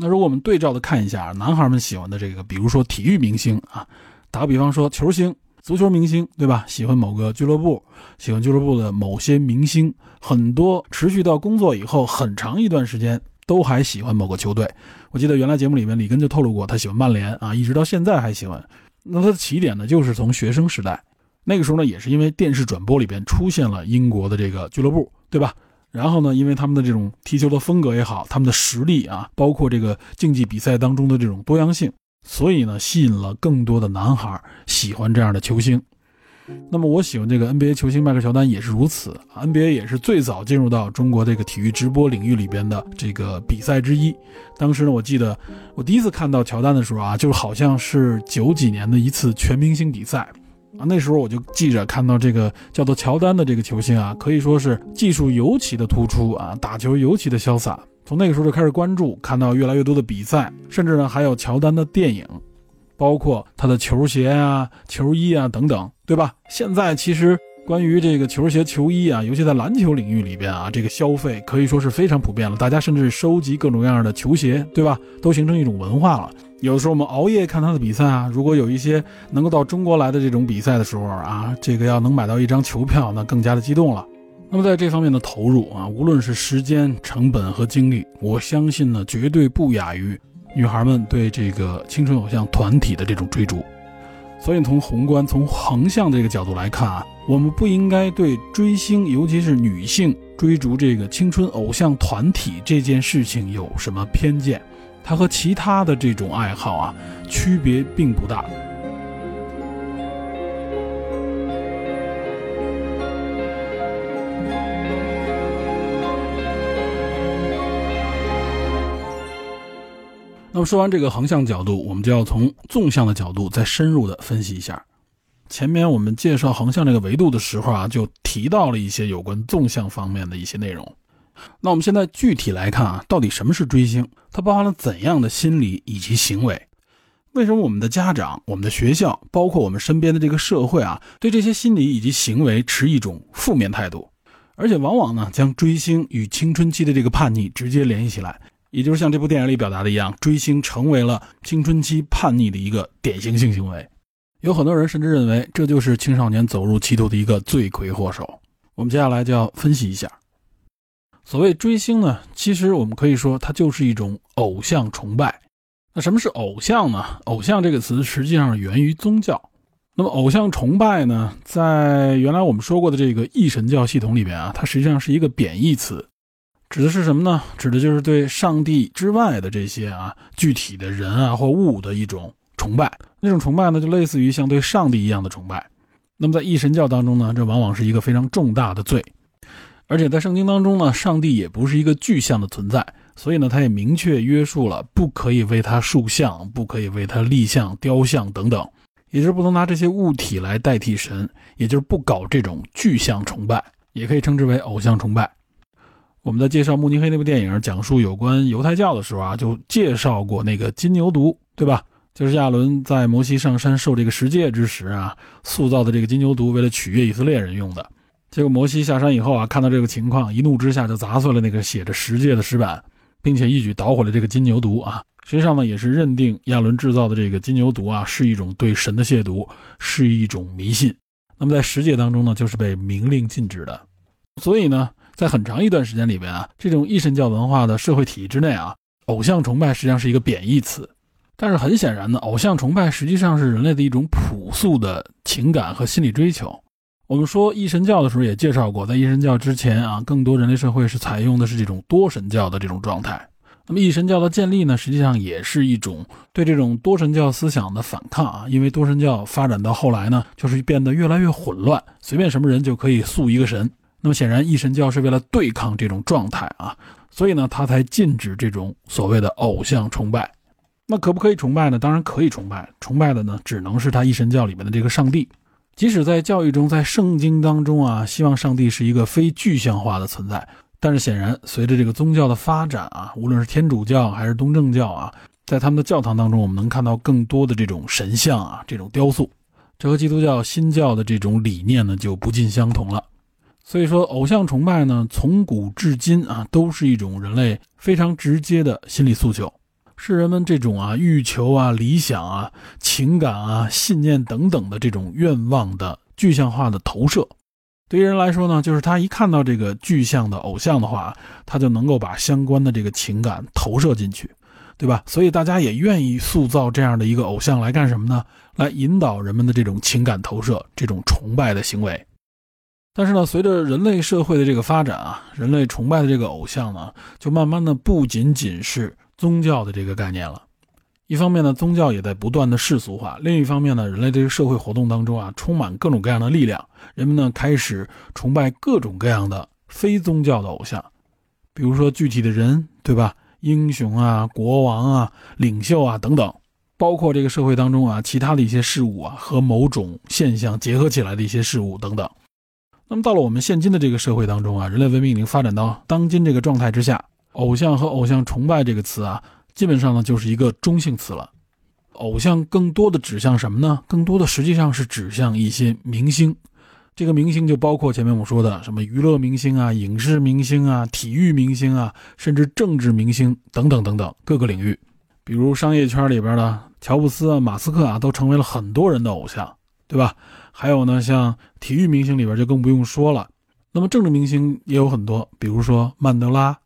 B: 那如果我们对照的看一下，男孩们喜欢的这个，比如说体育明星啊，打个比方说球星、足球明星，对吧？喜欢某个俱乐部，喜欢俱乐部的某些明星，很多持续到工作以后很长一段时间都还喜欢某个球队。我记得原来节目里面李根就透露过，他喜欢曼联啊，一直到现在还喜欢。那他的起点呢，就是从学生时代。那个时候呢，也是因为电视转播里边出现了英国的这个俱乐部，对吧？然后呢，因为他们的这种踢球的风格也好，他们的实力啊，包括这个竞技比赛当中的这种多样性，所以呢，吸引了更多的男孩喜欢这样的球星。那么我喜欢这个 NBA 球星迈克乔丹也是如此，NBA 也是最早进入到中国这个体育直播领域里边的这个比赛之一。当时呢，我记得我第一次看到乔丹的时候啊，就好像是九几年的一次全明星比赛啊。那时候我就记着看到这个叫做乔丹的这个球星啊，可以说是技术尤其的突出啊，打球尤其的潇洒。从那个时候就开始关注，看到越来越多的比赛，甚至呢还有乔丹的电影。包括他的球鞋啊、球衣啊等等，对吧？现在其实关于这个球鞋、球衣啊，尤其在篮球领域里边啊，这个消费可以说是非常普遍了。大家甚至收集各种各样的球鞋，对吧？都形成一种文化了。有的时候我们熬夜看他的比赛啊，如果有一些能够到中国来的这种比赛的时候啊，这个要能买到一张球票，那更加的激动了。那么在这方面的投入啊，无论是时间成本和精力，我相信呢，绝对不亚于。女孩们对这个青春偶像团体的这种追逐，所以从宏观、从横向这个角度来看啊，我们不应该对追星，尤其是女性追逐这个青春偶像团体这件事情有什么偏见。它和其他的这种爱好啊，区别并不大。那么说完这个横向角度，我们就要从纵向的角度再深入的分析一下。前面我们介绍横向这个维度的时候啊，就提到了一些有关纵向方面的一些内容。那我们现在具体来看啊，到底什么是追星？它包含了怎样的心理以及行为？为什么我们的家长、我们的学校，包括我们身边的这个社会啊，对这些心理以及行为持一种负面态度，而且往往呢，将追星与青春期的这个叛逆直接联系起来。也就是像这部电影里表达的一样，追星成为了青春期叛逆的一个典型性行为。有很多人甚至认为这就是青少年走入歧途的一个罪魁祸首。我们接下来就要分析一下，所谓追星呢，其实我们可以说它就是一种偶像崇拜。那什么是偶像呢？偶像这个词实际上源于宗教。那么偶像崇拜呢，在原来我们说过的这个一神教系统里边啊，它实际上是一个贬义词。指的是什么呢？指的就是对上帝之外的这些啊具体的人啊或物的一种崇拜。那种崇拜呢，就类似于像对上帝一样的崇拜。那么在一神教当中呢，这往往是一个非常重大的罪。而且在圣经当中呢，上帝也不是一个具象的存在，所以呢，他也明确约束了不可以为他塑像，不可以为他立像、雕像等等，也就是不能拿这些物体来代替神，也就是不搞这种具象崇拜，也可以称之为偶像崇拜。我们在介绍慕尼黑那部电影，讲述有关犹太教的时候啊，就介绍过那个金牛犊，对吧？就是亚伦在摩西上山受这个十诫之时啊，塑造的这个金牛犊，为了取悦以色列人用的。结果摩西下山以后啊，看到这个情况，一怒之下就砸碎了那个写着十诫的石板，并且一举捣毁了这个金牛犊啊。实际上呢，也是认定亚伦制造的这个金牛犊啊，是一种对神的亵渎，是一种迷信。那么在十诫当中呢，就是被明令禁止的。所以呢。在很长一段时间里边啊，这种一神教文化的社会体系之内啊，偶像崇拜实际上是一个贬义词。但是很显然呢，偶像崇拜实际上是人类的一种朴素的情感和心理追求。我们说一神教的时候也介绍过，在一神教之前啊，更多人类社会是采用的是这种多神教的这种状态。那么一神教的建立呢，实际上也是一种对这种多神教思想的反抗啊，因为多神教发展到后来呢，就是变得越来越混乱，随便什么人就可以塑一个神。那么显然，一神教是为了对抗这种状态啊，所以呢，他才禁止这种所谓的偶像崇拜。那可不可以崇拜呢？当然可以崇拜，崇拜的呢，只能是他一神教里面的这个上帝。即使在教育中，在圣经当中啊，希望上帝是一个非具象化的存在。但是显然，随着这个宗教的发展啊，无论是天主教还是东正教啊，在他们的教堂当中，我们能看到更多的这种神像啊，这种雕塑。这和基督教新教的这种理念呢，就不尽相同了。所以说，偶像崇拜呢，从古至今啊，都是一种人类非常直接的心理诉求，是人们这种啊欲求啊、理想啊、情感啊、信念等等的这种愿望的具象化的投射。对于人来说呢，就是他一看到这个具象的偶像的话，他就能够把相关的这个情感投射进去。对吧？所以大家也愿意塑造这样的一个偶像来干什么呢？来引导人们的这种情感投射，这种崇拜的行为。但是呢，随着人类社会的这个发展啊，人类崇拜的这个偶像呢，就慢慢的不仅仅是宗教的这个概念了。一方面呢，宗教也在不断的世俗化；另一方面呢，人类这个社会活动当中啊，充满各种各样的力量，人们呢开始崇拜各种各样的非宗教的偶像，比如说具体的人，对吧？英雄啊，国王啊，领袖啊等等，包括这个社会当中啊其他的一些事物啊和某种现象结合起来的一些事物等等。那么到了我们现今的这个社会当中啊，人类文明已经发展到当今这个状态之下，偶像和偶像崇拜这个词啊。基本上呢，就是一个中性词了。偶像更多的指向什么呢？更多的实际上是指向一些明星。这个明星就包括前面我说的什么娱乐明星啊、影视明星啊、体育明星啊，甚至政治明星等等等等各个领域。比如商业圈里边的乔布斯啊、马斯克啊，都成为了很多人的偶像，对吧？还有呢，像体育明星里边就更不用说了。那么政治明星也有很多，比如说曼德拉。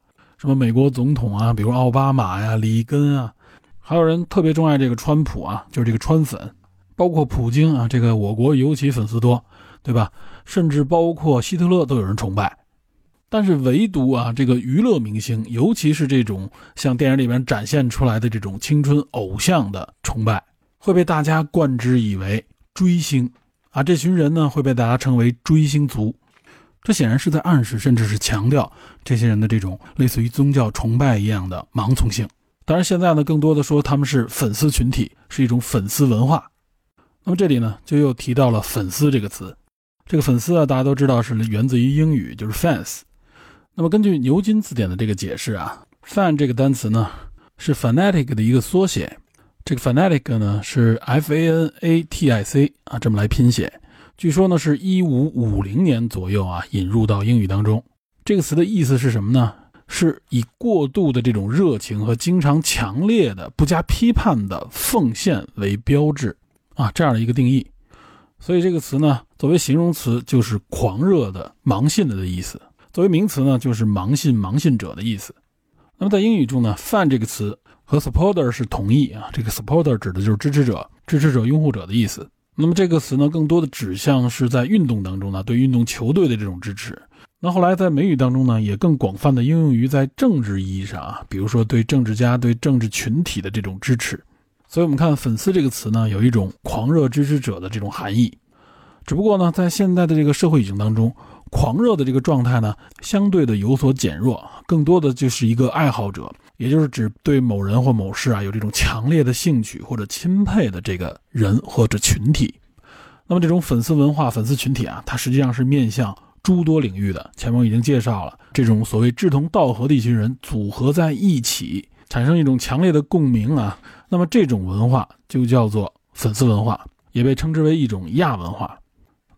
B: 什么美国总统啊，比如奥巴马呀、里根啊，还有人特别钟爱这个川普啊，就是这个川粉，包括普京啊，这个我国尤其粉丝多，对吧？甚至包括希特勒都有人崇拜。但是唯独啊，这个娱乐明星，尤其是这种像电影里面展现出来的这种青春偶像的崇拜，会被大家冠之以为追星啊，这群人呢会被大家称为追星族。这显然是在暗示，甚至是强调这些人的这种类似于宗教崇拜一样的盲从性。当然，现在呢，更多的说他们是粉丝群体，是一种粉丝文化。那么这里呢，就又提到了“粉丝”这个词。这个“粉丝”啊，大家都知道是源自于英语，就是 fans。那么根据牛津字典的这个解释啊，fan 这个单词呢，是 fanatic 的一个缩写。这个 fanatic 呢，是 f a n a t i c 啊，这么来拼写。据说呢，是一五五零年左右啊，引入到英语当中。这个词的意思是什么呢？是以过度的这种热情和经常强烈的、不加批判的奉献为标志啊，这样的一个定义。所以这个词呢，作为形容词就是狂热的、盲信的的意思；作为名词呢，就是盲信、盲信者的意思。那么在英语中呢，fan 这个词和 supporter 是同义啊，这个 supporter 指的就是支持者、支持者、拥护者的意思。那么这个词呢，更多的指向是在运动当中呢，对运动球队的这种支持。那后来在美语当中呢，也更广泛的应用于在政治意义上啊，比如说对政治家、对政治群体的这种支持。所以，我们看“粉丝”这个词呢，有一种狂热支持者的这种含义。只不过呢，在现在的这个社会语境当中，狂热的这个状态呢，相对的有所减弱，更多的就是一个爱好者。也就是指对某人或某事啊有这种强烈的兴趣或者钦佩的这个人或者群体，那么这种粉丝文化、粉丝群体啊，它实际上是面向诸多领域的。前面我已经介绍了，这种所谓志同道合的一群人组合在一起，产生一种强烈的共鸣啊，那么这种文化就叫做粉丝文化，也被称之为一种亚文化。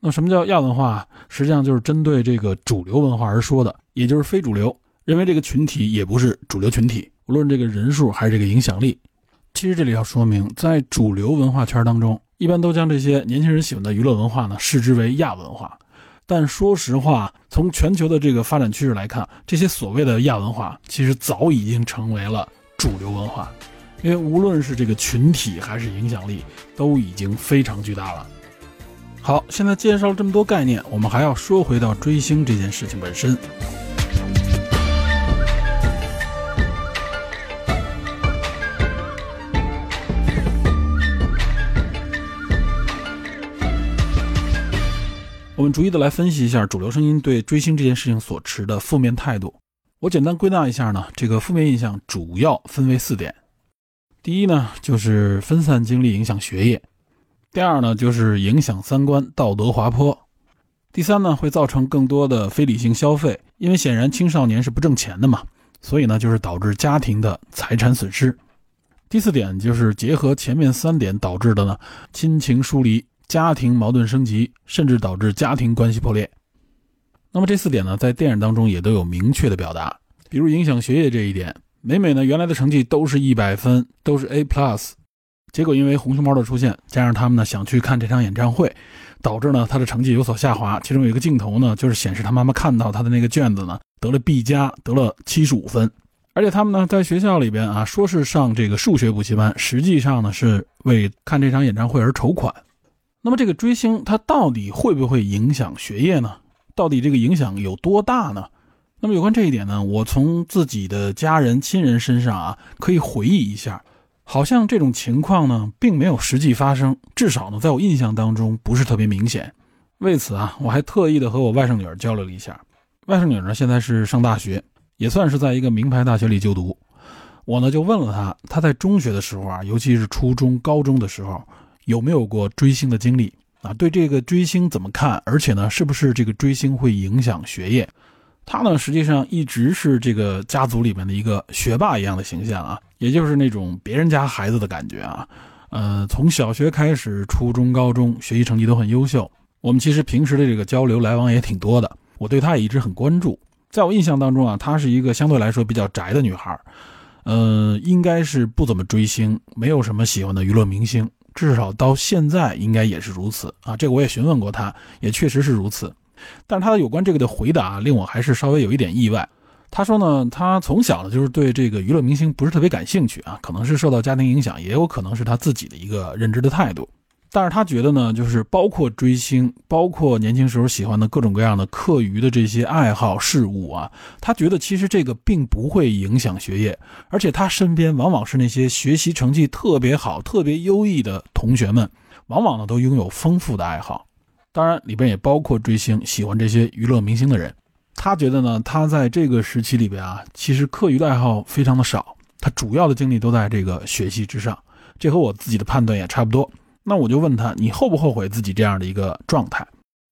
B: 那什么叫亚文化？实际上就是针对这个主流文化而说的，也就是非主流，认为这个群体也不是主流群体。无论这个人数还是这个影响力，其实这里要说明，在主流文化圈当中，一般都将这些年轻人喜欢的娱乐文化呢视之为亚文化。但说实话，从全球的这个发展趋势来看，这些所谓的亚文化其实早已经成为了主流文化，因为无论是这个群体还是影响力，都已经非常巨大了。好，现在介绍了这么多概念，我们还要说回到追星这件事情本身。我们逐一的来分析一下主流声音对追星这件事情所持的负面态度。我简单归纳一下呢，这个负面印象主要分为四点。第一呢，就是分散精力影响学业；第二呢，就是影响三观道德滑坡；第三呢，会造成更多的非理性消费，因为显然青少年是不挣钱的嘛，所以呢，就是导致家庭的财产损失。第四点就是结合前面三点导致的呢，亲情疏离。家庭矛盾升级，甚至导致家庭关系破裂。那么这四点呢，在电影当中也都有明确的表达。比如影响学业这一点，美美呢原来的成绩都是一百分，都是 A plus，结果因为红熊猫的出现，加上他们呢想去看这场演唱会，导致呢他的成绩有所下滑。其中有一个镜头呢，就是显示他妈妈看到他的那个卷子呢得了 B 加，得了七十五分。而且他们呢，在学校里边啊，说是上这个数学补习班，实际上呢是为看这场演唱会而筹款。那么这个追星，它到底会不会影响学业呢？到底这个影响有多大呢？那么有关这一点呢，我从自己的家人亲人身上啊，可以回忆一下，好像这种情况呢，并没有实际发生，至少呢，在我印象当中不是特别明显。为此啊，我还特意的和我外甥女儿交流了一下。外甥女儿呢，现在是上大学。也算是在一个名牌大学里就读，我呢就问了她，她在中学的时候啊，尤其是初中、高中的时候，有没有过追星的经历啊？对这个追星怎么看？而且呢，是不是这个追星会影响学业？他呢，实际上一直是这个家族里面的一个学霸一样的形象啊，也就是那种别人家孩子的感觉啊。呃，从小学开始，初中、高中学习成绩都很优秀。我们其实平时的这个交流来往也挺多的，我对他也一直很关注。在我印象当中啊，她是一个相对来说比较宅的女孩，呃，应该是不怎么追星，没有什么喜欢的娱乐明星，至少到现在应该也是如此啊。这个我也询问过他，也确实是如此。但是他的有关这个的回答令我还是稍微有一点意外。他说呢，他从小呢就是对这个娱乐明星不是特别感兴趣啊，可能是受到家庭影响，也有可能是他自己的一个认知的态度。但是他觉得呢，就是包括追星，包括年轻时候喜欢的各种各样的课余的这些爱好事物啊，他觉得其实这个并不会影响学业，而且他身边往往是那些学习成绩特别好、特别优异的同学们，往往呢都拥有丰富的爱好，当然里边也包括追星、喜欢这些娱乐明星的人。他觉得呢，他在这个时期里边啊，其实课余的爱好非常的少，他主要的精力都在这个学习之上，这和我自己的判断也差不多。那我就问他，你后不后悔自己这样的一个状态？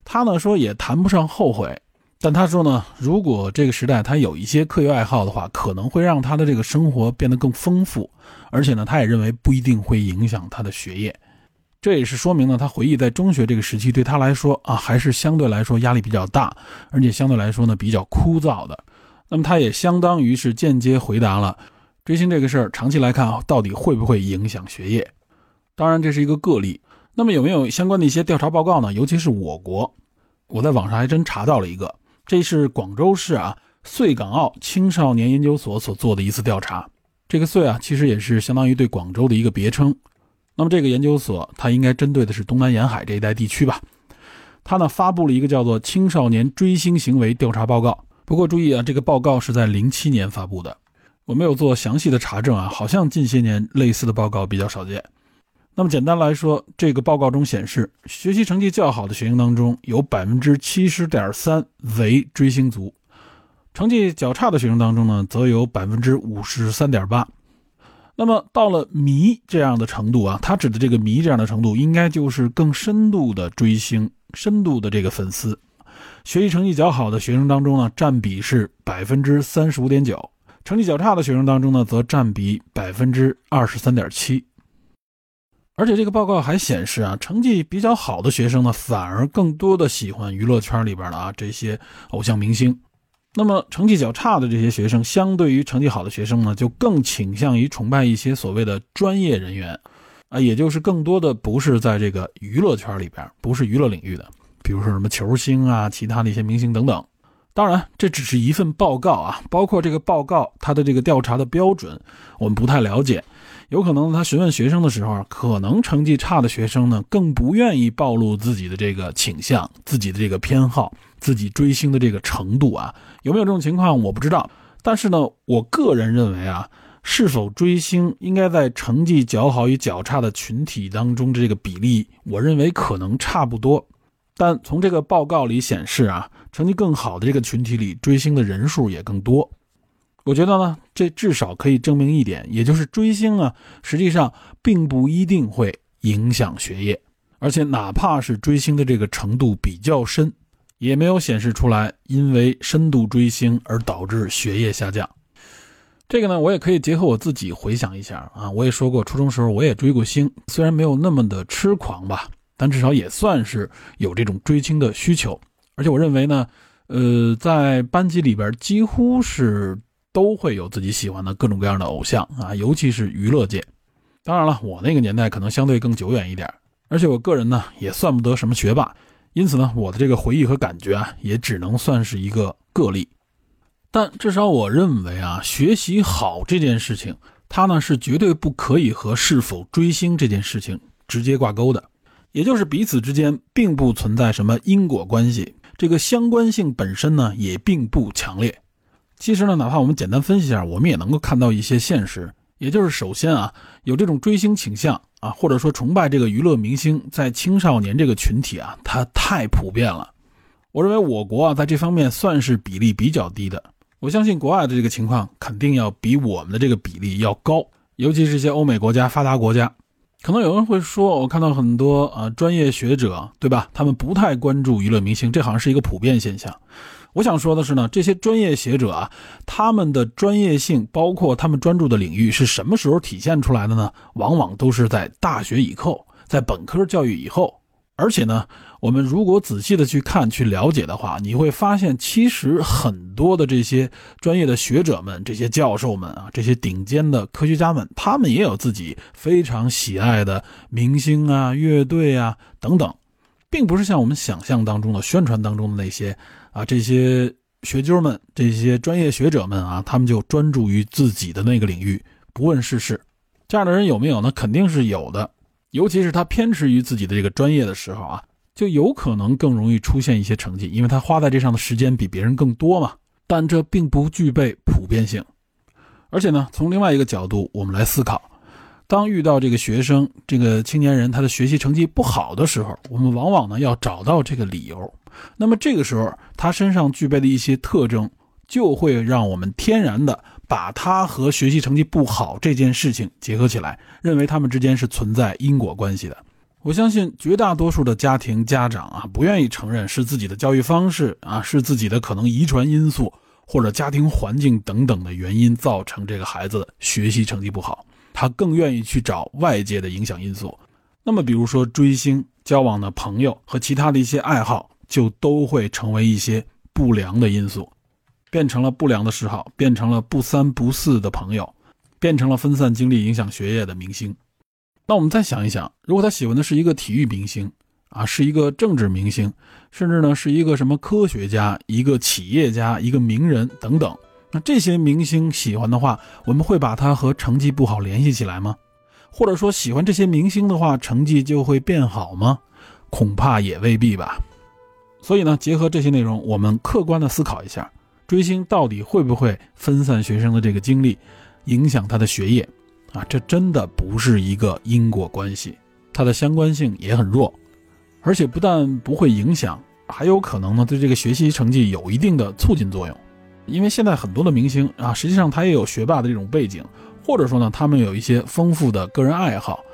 B: 他呢说也谈不上后悔，但他说呢，如果这个时代他有一些课余爱好的话，可能会让他的这个生活变得更丰富，而且呢，他也认为不一定会影响他的学业。这也是说明呢，他回忆在中学这个时期对他来说啊，还是相对来说压力比较大，而且相对来说呢比较枯燥的。那么他也相当于是间接回答了追星这个事儿，长期来看，到底会不会影响学业？当然，这是一个个例。那么有没有相关的一些调查报告呢？尤其是我国，我在网上还真查到了一个，这是广州市啊穗港澳青少年研究所所做的一次调查。这个穗啊，其实也是相当于对广州的一个别称。那么这个研究所，它应该针对的是东南沿海这一带地区吧？它呢发布了一个叫做《青少年追星行为调查报告》。不过注意啊，这个报告是在零七年发布的，我没有做详细的查证啊，好像近些年类似的报告比较少见。那么简单来说，这个报告中显示，学习成绩较好的学生当中，有百分之七十点三为追星族；成绩较差的学生当中呢，则有百分之五十三点八。那么到了迷这样的程度啊，他指的这个迷这样的程度，应该就是更深度的追星、深度的这个粉丝。学习成绩较好的学生当中呢，占比是百分之三十五点九；成绩较差的学生当中呢，则占比百分之二十三点七。而且这个报告还显示啊，成绩比较好的学生呢，反而更多的喜欢娱乐圈里边的啊这些偶像明星。那么成绩较差的这些学生，相对于成绩好的学生呢，就更倾向于崇拜一些所谓的专业人员，啊，也就是更多的不是在这个娱乐圈里边，不是娱乐领域的，比如说什么球星啊，其他的一些明星等等。当然，这只是一份报告啊，包括这个报告它的这个调查的标准，我们不太了解。有可能他询问学生的时候，可能成绩差的学生呢，更不愿意暴露自己的这个倾向、自己的这个偏好、自己追星的这个程度啊，有没有这种情况我不知道。但是呢，我个人认为啊，是否追星应该在成绩较好与较差的群体当中这个比例，我认为可能差不多。但从这个报告里显示啊，成绩更好的这个群体里，追星的人数也更多。我觉得呢，这至少可以证明一点，也就是追星啊，实际上并不一定会影响学业，而且哪怕是追星的这个程度比较深，也没有显示出来因为深度追星而导致学业下降。这个呢，我也可以结合我自己回想一下啊，我也说过，初中时候我也追过星，虽然没有那么的痴狂吧，但至少也算是有这种追星的需求。而且我认为呢，呃，在班级里边几乎是。都会有自己喜欢的各种各样的偶像啊，尤其是娱乐界。当然了，我那个年代可能相对更久远一点，而且我个人呢也算不得什么学霸，因此呢，我的这个回忆和感觉啊，也只能算是一个个例。但至少我认为啊，学习好这件事情，它呢是绝对不可以和是否追星这件事情直接挂钩的，也就是彼此之间并不存在什么因果关系，这个相关性本身呢也并不强烈。其实呢，哪怕我们简单分析一下，我们也能够看到一些现实。也就是首先啊，有这种追星倾向啊，或者说崇拜这个娱乐明星，在青少年这个群体啊，它太普遍了。我认为我国啊，在这方面算是比例比较低的。我相信国外的这个情况肯定要比我们的这个比例要高，尤其是一些欧美国家、发达国家。可能有人会说，我看到很多啊专业学者，对吧？他们不太关注娱乐明星，这好像是一个普遍现象。我想说的是呢，这些专业学者啊，他们的专业性，包括他们专注的领域，是什么时候体现出来的呢？往往都是在大学以后，在本科教育以后。而且呢，我们如果仔细的去看、去了解的话，你会发现，其实很多的这些专业的学者们、这些教授们啊，这些顶尖的科学家们，他们也有自己非常喜爱的明星啊、乐队啊等等，并不是像我们想象当中的宣传当中的那些。啊，这些学究们、这些专业学者们啊，他们就专注于自己的那个领域，不问世事。这样的人有没有呢？肯定是有的。尤其是他偏执于自己的这个专业的时候啊，就有可能更容易出现一些成绩，因为他花在这上的时间比别人更多嘛。但这并不具备普遍性。而且呢，从另外一个角度，我们来思考：当遇到这个学生、这个青年人他的学习成绩不好的时候，我们往往呢要找到这个理由。那么这个时候，他身上具备的一些特征，就会让我们天然的把他和学习成绩不好这件事情结合起来，认为他们之间是存在因果关系的。我相信绝大多数的家庭家长啊，不愿意承认是自己的教育方式啊，是自己的可能遗传因素或者家庭环境等等的原因造成这个孩子学习成绩不好，他更愿意去找外界的影响因素。那么，比如说追星、交往的朋友和其他的一些爱好。就都会成为一些不良的因素，变成了不良的嗜好，变成了不三不四的朋友，变成了分散精力、影响学业的明星。那我们再想一想，如果他喜欢的是一个体育明星啊，是一个政治明星，甚至呢是一个什么科学家、一个企业家、一个名人等等，那这些明星喜欢的话，我们会把他和成绩不好联系起来吗？或者说，喜欢这些明星的话，成绩就会变好吗？恐怕也未必吧。所以呢，结合这些内容，我们客观的思考一下，追星到底会不会分散学生的这个精力，影响他的学业？啊，这真的不是一个因果关系，它的相关性也很弱，而且不但不会影响，还有可能呢对这个学习成绩有一定的促进作用。因为现在很多的明星啊，实际上他也有学霸的这种背景，或者说呢，他们有一些丰富的个人爱好，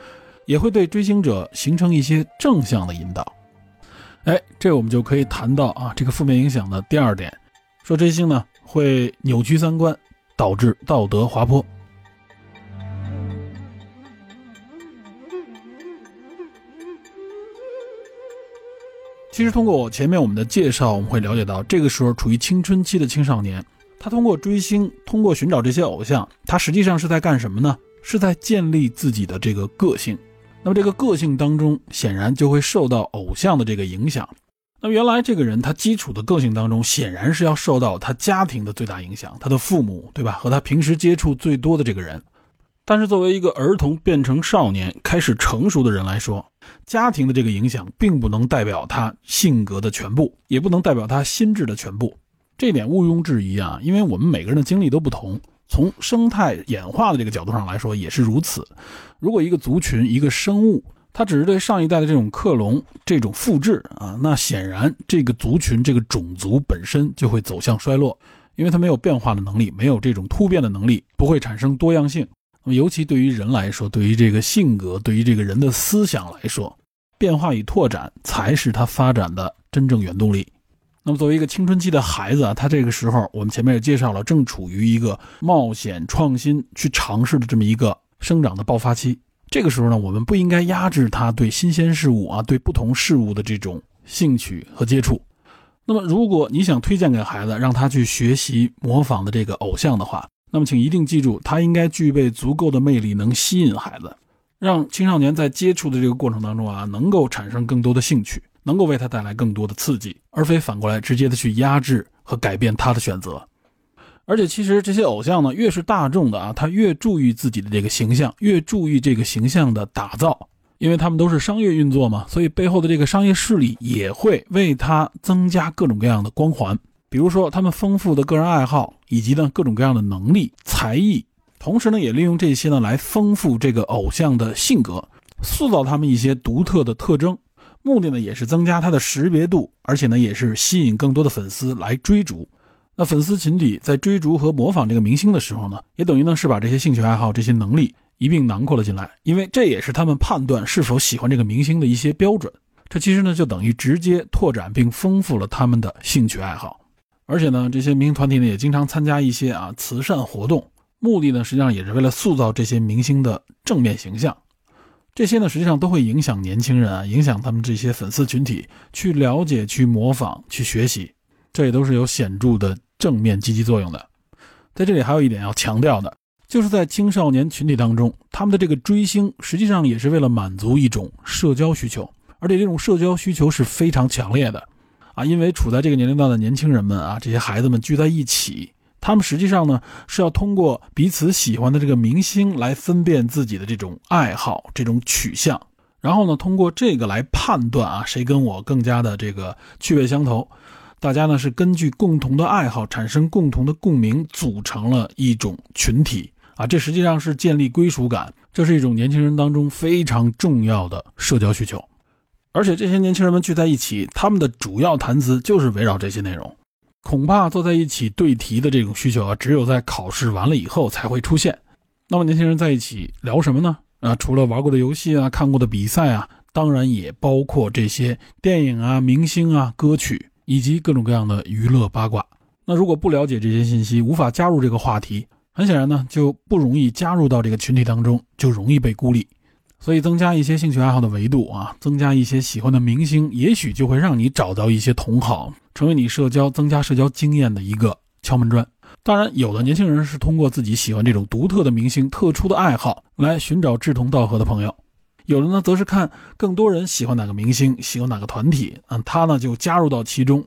B: 也会对追星者形成一些正向的引导。哎，这我们就可以谈到啊，这个负面影响的第二点，说追星呢会扭曲三观，导致道德滑坡。其实通过我前面我们的介绍，我们会了解到，这个时候处于青春期的青少年，他通过追星，通过寻找这些偶像，他实际上是在干什么呢？是在建立自己的这个个性。那么这个个性当中，显然就会受到偶像的这个影响。那么原来这个人他基础的个性当中，显然是要受到他家庭的最大影响，他的父母，对吧？和他平时接触最多的这个人。但是作为一个儿童变成少年开始成熟的人来说，家庭的这个影响并不能代表他性格的全部，也不能代表他心智的全部。这点毋庸置疑啊，因为我们每个人的经历都不同。从生态演化的这个角度上来说，也是如此。如果一个族群、一个生物，它只是对上一代的这种克隆、这种复制啊，那显然这个族群、这个种族本身就会走向衰落，因为它没有变化的能力，没有这种突变的能力，不会产生多样性。那么，尤其对于人来说，对于这个性格、对于这个人的思想来说，变化与拓展才是它发展的真正原动力。那么，作为一个青春期的孩子啊，他这个时候，我们前面也介绍了，正处于一个冒险、创新、去尝试的这么一个生长的爆发期。这个时候呢，我们不应该压制他对新鲜事物啊、对不同事物的这种兴趣和接触。那么，如果你想推荐给孩子，让他去学习模仿的这个偶像的话，那么请一定记住，他应该具备足够的魅力，能吸引孩子，让青少年在接触的这个过程当中啊，能够产生更多的兴趣。能够为他带来更多的刺激，而非反过来直接的去压制和改变他的选择。而且其实这些偶像呢，越是大众的啊，他越注意自己的这个形象，越注意这个形象的打造，因为他们都是商业运作嘛，所以背后的这个商业势力也会为他增加各种各样的光环。比如说他们丰富的个人爱好，以及呢各种各样的能力、才艺，同时呢也利用这些呢来丰富这个偶像的性格，塑造他们一些独特的特征，目的呢也是增加他的识别度，而且呢也是吸引更多的粉丝来追逐。那粉丝群体在追逐和模仿这个明星的时候呢，也等于呢是把这些兴趣爱好、这些能力一并囊括了进来，因为这也是他们判断是否喜欢这个明星的一些标准。这其实呢就等于直接拓展并丰富了他们的兴趣爱好，而且呢这些明星团体呢也经常参加一些啊慈善活动，目的呢实际上也是为了塑造这些明星的正面形象。这些呢实际上都会影响年轻人啊，影响他们这些粉丝群体去了解、去模仿、去学习，这也都是有显著的。正面积极作用的，在这里还有一点要强调的，就是在青少年群体当中，他们的这个追星实际上也是为了满足一种社交需求，而且这种社交需求是非常强烈的，啊，因为处在这个年龄段的年轻人们啊，这些孩子们聚在一起，他们实际上呢是要通过彼此喜欢的这个明星来分辨自己的这种爱好、这种取向，然后呢通过这个来判断啊谁跟我更加的这个趣味相投。大家呢是根据共同的爱好产生共同的共鸣，组成了一种群体啊，这实际上是建立归属感，这是一种年轻人当中非常重要的社交需求。而且这些年轻人们聚在一起，他们的主要谈资就是围绕这些内容。恐怕坐在一起对题的这种需求啊，只有在考试完了以后才会出现。那么年轻人在一起聊什么呢？啊，除了玩过的游戏啊、看过的比赛啊，当然也包括这些电影啊、明星啊、歌曲。以及各种各样的娱乐八卦。那如果不了解这些信息，无法加入这个话题，很显然呢，就不容易加入到这个群体当中，就容易被孤立。所以，增加一些兴趣爱好的维度啊，增加一些喜欢的明星，也许就会让你找到一些同好，成为你社交、增加社交经验的一个敲门砖。当然，有的年轻人是通过自己喜欢这种独特的明星、特殊的爱好来寻找志同道合的朋友。有的呢，则是看更多人喜欢哪个明星，喜欢哪个团体，嗯，他呢就加入到其中。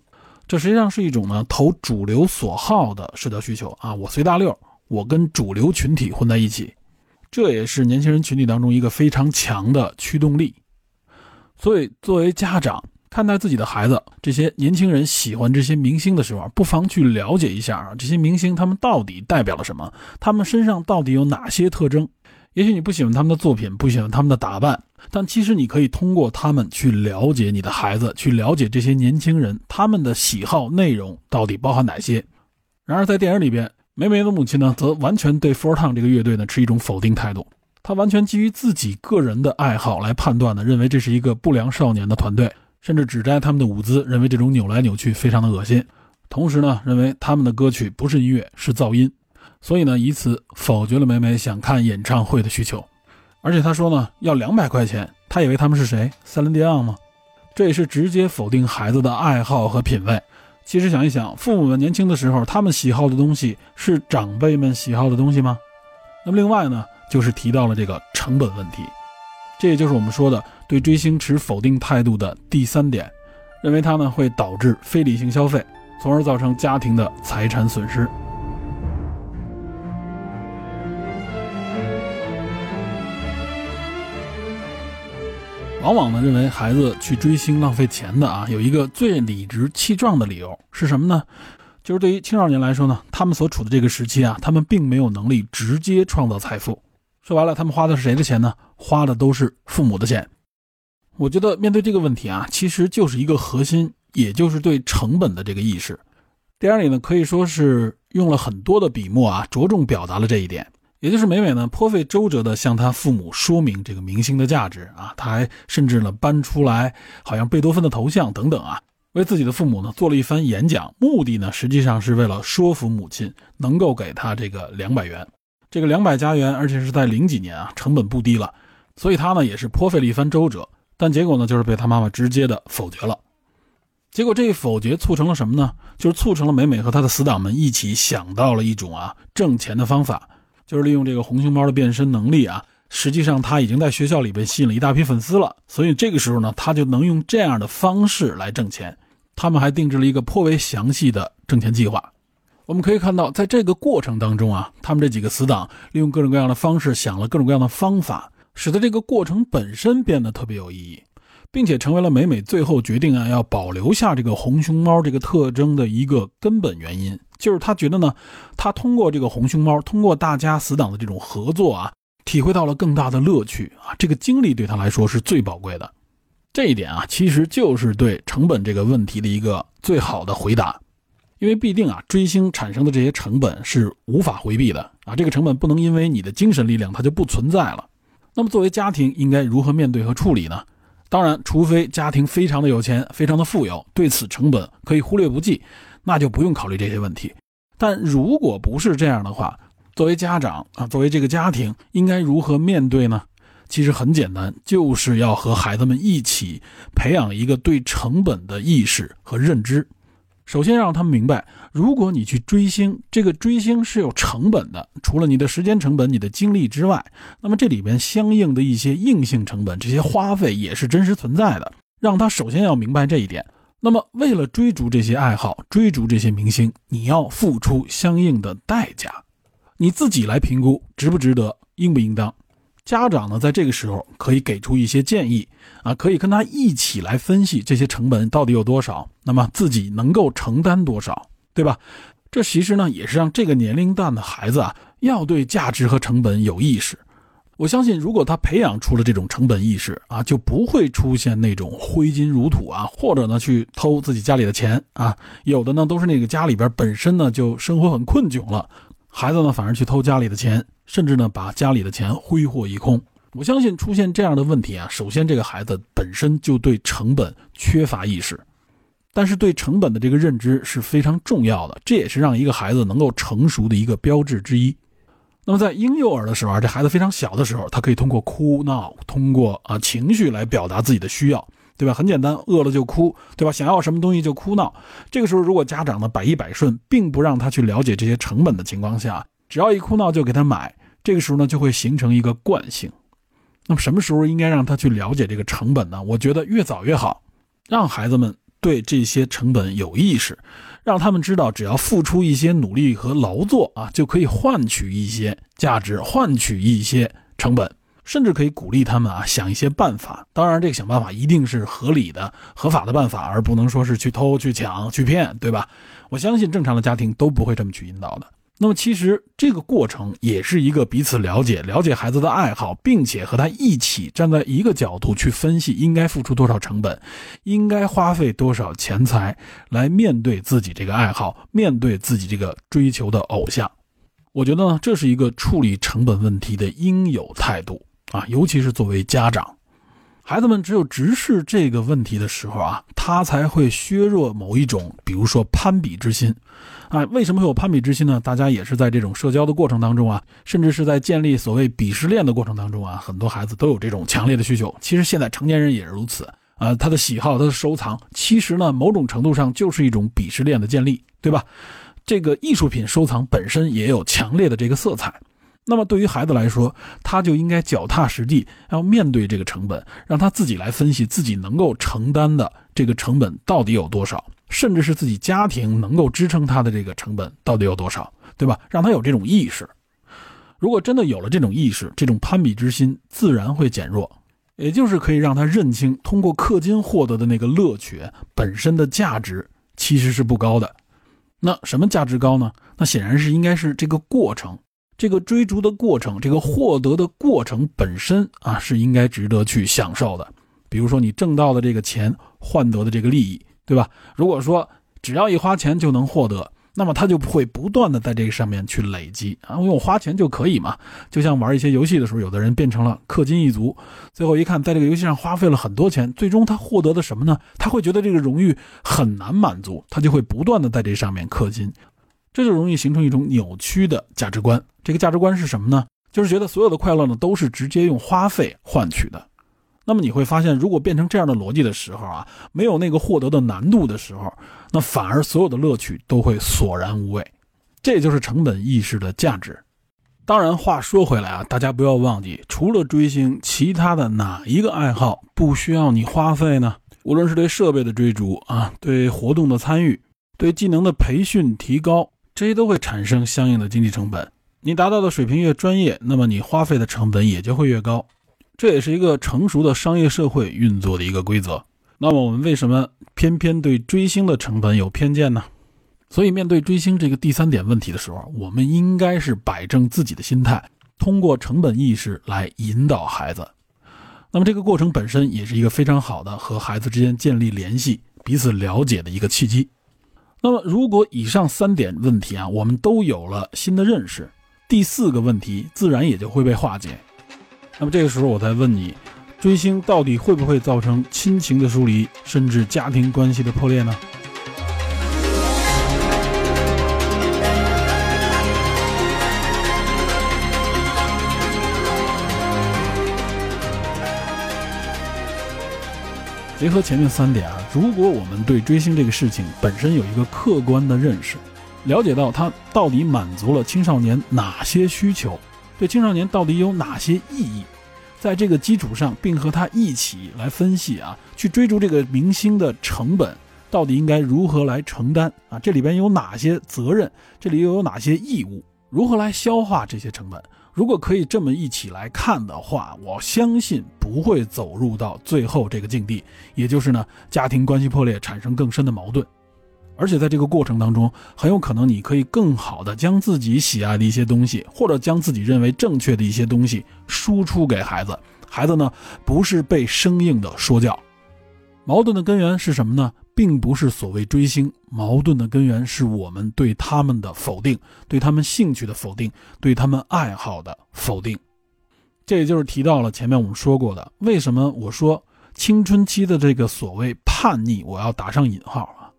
B: 这实际上是一种呢投主流所好的社交需求啊。我随大溜，我跟主流群体混在一起，这也是年轻人群体当中一个非常强的驱动力。所以，作为家长看待自己的孩子，这些年轻人喜欢这些明星的时候，不妨去了解一下啊，这些明星他们到底代表了什么，他们身上到底有哪些特征。也许你不喜欢他们的作品，不喜欢他们的打扮，但其实你可以通过他们去了解你的孩子，去了解这些年轻人他们的喜好内容到底包含哪些。然而在电影里边，梅梅的母亲呢，则完全对 Four Town 这个乐队呢持一种否定态度，她完全基于自己个人的爱好来判断的，认为这是一个不良少年的团队，甚至指摘他们的舞姿，认为这种扭来扭去非常的恶心，同时呢，认为他们的歌曲不是音乐，是噪音。所以呢，以此否决了美美想看演唱会的需求，而且他说呢，要两百块钱，他以为他们是谁？塞琳迪昂吗？这也是直接否定孩子的爱好和品味。其实想一想，父母们年轻的时候，他们喜好的东西是长辈们喜好的东西吗？那么另外呢，就是提到了这个成本问题，这也就是我们说的对追星持否定态度的第三点，认为它呢会导致非理性消费，从而造成家庭的财产损失。往往呢认为孩子去追星浪费钱的啊，有一个最理直气壮的理由是什么呢？就是对于青少年来说呢，他们所处的这个时期啊，他们并没有能力直接创造财富。说白了，他们花的是谁的钱呢？花的都是父母的钱。我觉得面对这个问题啊，其实就是一个核心，也就是对成本的这个意识。电影里呢可以说是用了很多的笔墨啊，着重表达了这一点。也就是美美呢颇费周折的向他父母说明这个明星的价值啊，他还甚至呢搬出来好像贝多芬的头像等等啊，为自己的父母呢做了一番演讲，目的呢实际上是为了说服母亲能够给他这个两百元，这个两百加元，而且是在零几年啊，成本不低了，所以他呢也是颇费了一番周折，但结果呢就是被他妈妈直接的否决了。结果这一否决促成了什么呢？就是促成了美美和他的死党们一起想到了一种啊挣钱的方法。就是利用这个红熊猫的变身能力啊，实际上他已经在学校里边吸引了一大批粉丝了，所以这个时候呢，他就能用这样的方式来挣钱。他们还定制了一个颇为详细的挣钱计划。我们可以看到，在这个过程当中啊，他们这几个死党利用各种各样的方式，想了各种各样的方法，使得这个过程本身变得特别有意义，并且成为了美美最后决定啊要保留下这个红熊猫这个特征的一个根本原因。就是他觉得呢，他通过这个红熊猫，通过大家死党的这种合作啊，体会到了更大的乐趣啊，这个经历对他来说是最宝贵的。这一点啊，其实就是对成本这个问题的一个最好的回答。因为必定啊，追星产生的这些成本是无法回避的啊，这个成本不能因为你的精神力量它就不存在了。那么作为家庭应该如何面对和处理呢？当然，除非家庭非常的有钱，非常的富有，对此成本可以忽略不计。那就不用考虑这些问题，但如果不是这样的话，作为家长啊，作为这个家庭，应该如何面对呢？其实很简单，就是要和孩子们一起培养一个对成本的意识和认知。首先让他们明白，如果你去追星，这个追星是有成本的，除了你的时间成本、你的精力之外，那么这里边相应的一些硬性成本，这些花费也是真实存在的。让他首先要明白这一点。那么，为了追逐这些爱好，追逐这些明星，你要付出相应的代价，你自己来评估值不值得，应不应当。家长呢，在这个时候可以给出一些建议啊，可以跟他一起来分析这些成本到底有多少，那么自己能够承担多少，对吧？这其实呢，也是让这个年龄段的孩子啊，要对价值和成本有意识。我相信，如果他培养出了这种成本意识啊，就不会出现那种挥金如土啊，或者呢去偷自己家里的钱啊。有的呢都是那个家里边本身呢就生活很困窘了，孩子呢反而去偷家里的钱，甚至呢把家里的钱挥霍一空。我相信出现这样的问题啊，首先这个孩子本身就对成本缺乏意识，但是对成本的这个认知是非常重要的，这也是让一个孩子能够成熟的一个标志之一。那么在婴幼儿的时候啊，这孩子非常小的时候，他可以通过哭闹，通过啊情绪来表达自己的需要，对吧？很简单，饿了就哭，对吧？想要什么东西就哭闹。这个时候，如果家长呢百依百顺，并不让他去了解这些成本的情况下，只要一哭闹就给他买，这个时候呢就会形成一个惯性。那么什么时候应该让他去了解这个成本呢？我觉得越早越好，让孩子们对这些成本有意识。让他们知道，只要付出一些努力和劳作啊，就可以换取一些价值，换取一些成本，甚至可以鼓励他们啊想一些办法。当然，这个想办法一定是合理的、合法的办法，而不能说是去偷、去抢、去骗，对吧？我相信正常的家庭都不会这么去引导的。那么其实这个过程也是一个彼此了解、了解孩子的爱好，并且和他一起站在一个角度去分析应该付出多少成本，应该花费多少钱财来面对自己这个爱好，面对自己这个追求的偶像。我觉得呢，这是一个处理成本问题的应有态度啊，尤其是作为家长，孩子们只有直视这个问题的时候啊，他才会削弱某一种，比如说攀比之心。啊，为什么会有攀比之心呢？大家也是在这种社交的过程当中啊，甚至是在建立所谓鄙视链的过程当中啊，很多孩子都有这种强烈的需求。其实现在成年人也是如此啊，他的喜好、他的收藏，其实呢，某种程度上就是一种鄙视链的建立，对吧？这个艺术品收藏本身也有强烈的这个色彩。那么对于孩子来说，他就应该脚踏实地，要面对这个成本，让他自己来分析自己能够承担的这个成本到底有多少。甚至是自己家庭能够支撑他的这个成本到底有多少，对吧？让他有这种意识。如果真的有了这种意识，这种攀比之心自然会减弱，也就是可以让他认清，通过氪金获得的那个乐趣本身的价值其实是不高的。那什么价值高呢？那显然是应该是这个过程，这个追逐的过程，这个获得的过程本身啊是应该值得去享受的。比如说你挣到的这个钱换得的这个利益。对吧？如果说只要一花钱就能获得，那么他就会不断的在这个上面去累积啊。我用花钱就可以嘛？就像玩一些游戏的时候，有的人变成了氪金一族，最后一看，在这个游戏上花费了很多钱，最终他获得的什么呢？他会觉得这个荣誉很难满足，他就会不断的在这上面氪金，这就容易形成一种扭曲的价值观。这个价值观是什么呢？就是觉得所有的快乐呢都是直接用花费换取的。那么你会发现，如果变成这样的逻辑的时候啊，没有那个获得的难度的时候，那反而所有的乐趣都会索然无味。这就是成本意识的价值。当然，话说回来啊，大家不要忘记，除了追星，其他的哪一个爱好不需要你花费呢？无论是对设备的追逐啊，对活动的参与，对技能的培训提高。这些都会产生相应的经济成本。你达到的水平越专业，那么你花费的成本也就会越高。这也是一个成熟的商业社会运作的一个规则。那么我们为什么偏偏对追星的成本有偏见呢？所以面对追星这个第三点问题的时候，我们应该是摆正自己的心态，通过成本意识来引导孩子。那么这个过程本身也是一个非常好的和孩子之间建立联系、彼此了解的一个契机。那么如果以上三点问题啊，我们都有了新的认识。第四个问题自然也就会被化解。那么这个时候，我再问你，追星到底会不会造成亲情的疏离，甚至家庭关系的破裂呢？结合前面三点啊，如果我们对追星这个事情本身有一个客观的认识。了解到它到底满足了青少年哪些需求，对青少年到底有哪些意义，在这个基础上，并和他一起来分析啊，去追逐这个明星的成本到底应该如何来承担啊？这里边有哪些责任？这里又有哪些义务？如何来消化这些成本？如果可以这么一起来看的话，我相信不会走入到最后这个境地，也就是呢，家庭关系破裂，产生更深的矛盾。而且在这个过程当中，很有可能你可以更好的将自己喜爱的一些东西，或者将自己认为正确的一些东西输出给孩子。孩子呢，不是被生硬的说教。矛盾的根源是什么呢？并不是所谓追星，矛盾的根源是我们对他们的否定，对他们兴趣的否定，对他们爱好的否定。这也就是提到了前面我们说过的，为什么我说青春期的这个所谓叛逆，我要打上引号啊。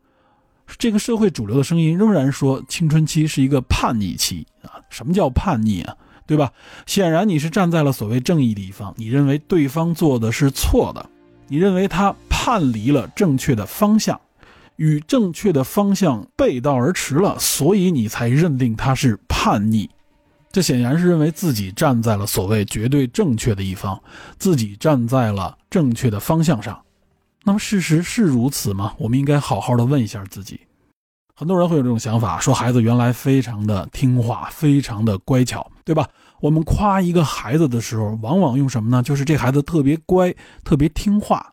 B: 这个社会主流的声音仍然说青春期是一个叛逆期啊！什么叫叛逆啊？对吧？显然你是站在了所谓正义的一方，你认为对方做的是错的，你认为他叛离了正确的方向，与正确的方向背道而驰了，所以你才认定他是叛逆。这显然是认为自己站在了所谓绝对正确的一方，自己站在了正确的方向上。那么事实是如此吗？我们应该好好的问一下自己。很多人会有这种想法，说孩子原来非常的听话，非常的乖巧，对吧？我们夸一个孩子的时候，往往用什么呢？就是这孩子特别乖，特别听话。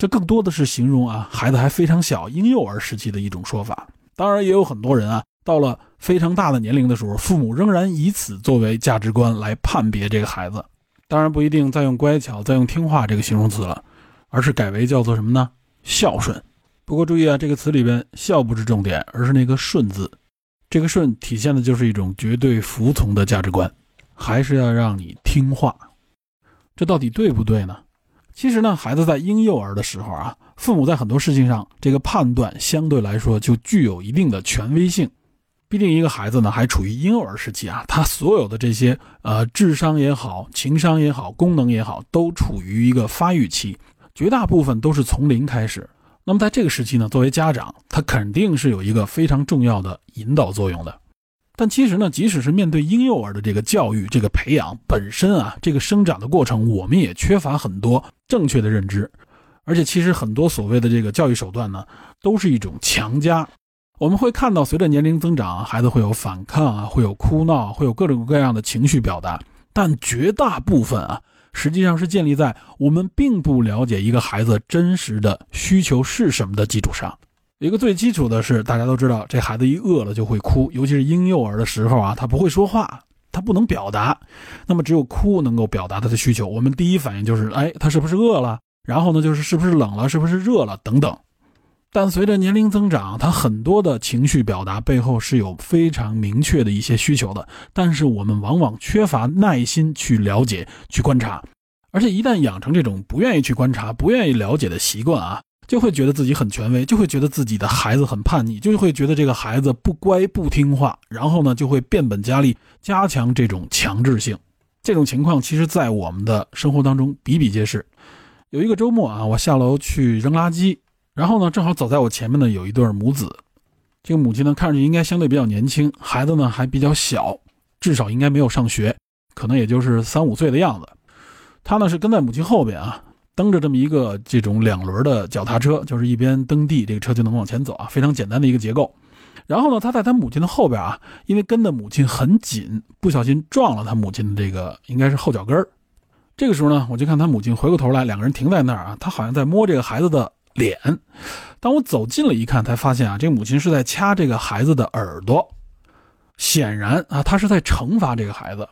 B: 这更多的是形容啊，孩子还非常小，婴幼儿时期的一种说法。当然，也有很多人啊，到了非常大的年龄的时候，父母仍然以此作为价值观来判别这个孩子。当然，不一定再用乖巧、再用听话这个形容词了。而是改为叫做什么呢？孝顺。不过注意啊，这个词里边“孝”不是重点，而是那个“顺”字。这个“顺”体现的就是一种绝对服从的价值观，还是要让你听话。这到底对不对呢？其实呢，孩子在婴幼儿的时候啊，父母在很多事情上这个判断相对来说就具有一定的权威性。毕竟一个孩子呢还处于婴幼儿时期啊，他所有的这些呃智商也好、情商也好、功能也好，都处于一个发育期。绝大部分都是从零开始，那么在这个时期呢，作为家长，他肯定是有一个非常重要的引导作用的。但其实呢，即使是面对婴幼儿的这个教育、这个培养本身啊，这个生长的过程，我们也缺乏很多正确的认知。而且，其实很多所谓的这个教育手段呢，都是一种强加。我们会看到，随着年龄增长，孩子会有反抗啊，会有哭闹，会有各种各样的情绪表达，但绝大部分啊。实际上是建立在我们并不了解一个孩子真实的需求是什么的基础上。一个最基础的是，大家都知道，这孩子一饿了就会哭，尤其是婴幼儿的时候啊，他不会说话，他不能表达，那么只有哭能够表达他的需求。我们第一反应就是，哎，他是不是饿了？然后呢，就是是不是冷了，是不是热了等等。但随着年龄增长，他很多的情绪表达背后是有非常明确的一些需求的，但是我们往往缺乏耐心去了解、去观察，而且一旦养成这种不愿意去观察、不愿意了解的习惯啊，就会觉得自己很权威，就会觉得自己的孩子很叛逆，就会觉得这个孩子不乖、不听话，然后呢，就会变本加厉，加强这种强制性。这种情况其实，在我们的生活当中比比皆是。有一个周末啊，我下楼去扔垃圾。然后呢，正好走在我前面的有一对母子，这个母亲呢看上去应该相对比较年轻，孩子呢还比较小，至少应该没有上学，可能也就是三五岁的样子。他呢是跟在母亲后边啊，蹬着这么一个这种两轮的脚踏车，就是一边蹬地，这个车就能往前走啊，非常简单的一个结构。然后呢，他在他母亲的后边啊，因为跟的母亲很紧，不小心撞了他母亲的这个应该是后脚跟儿。这个时候呢，我就看他母亲回过头来，两个人停在那儿啊，他好像在摸这个孩子的脸。当我走近了一看，才发现啊，这母亲是在掐这个孩子的耳朵，显然啊，他是在惩罚这个孩子。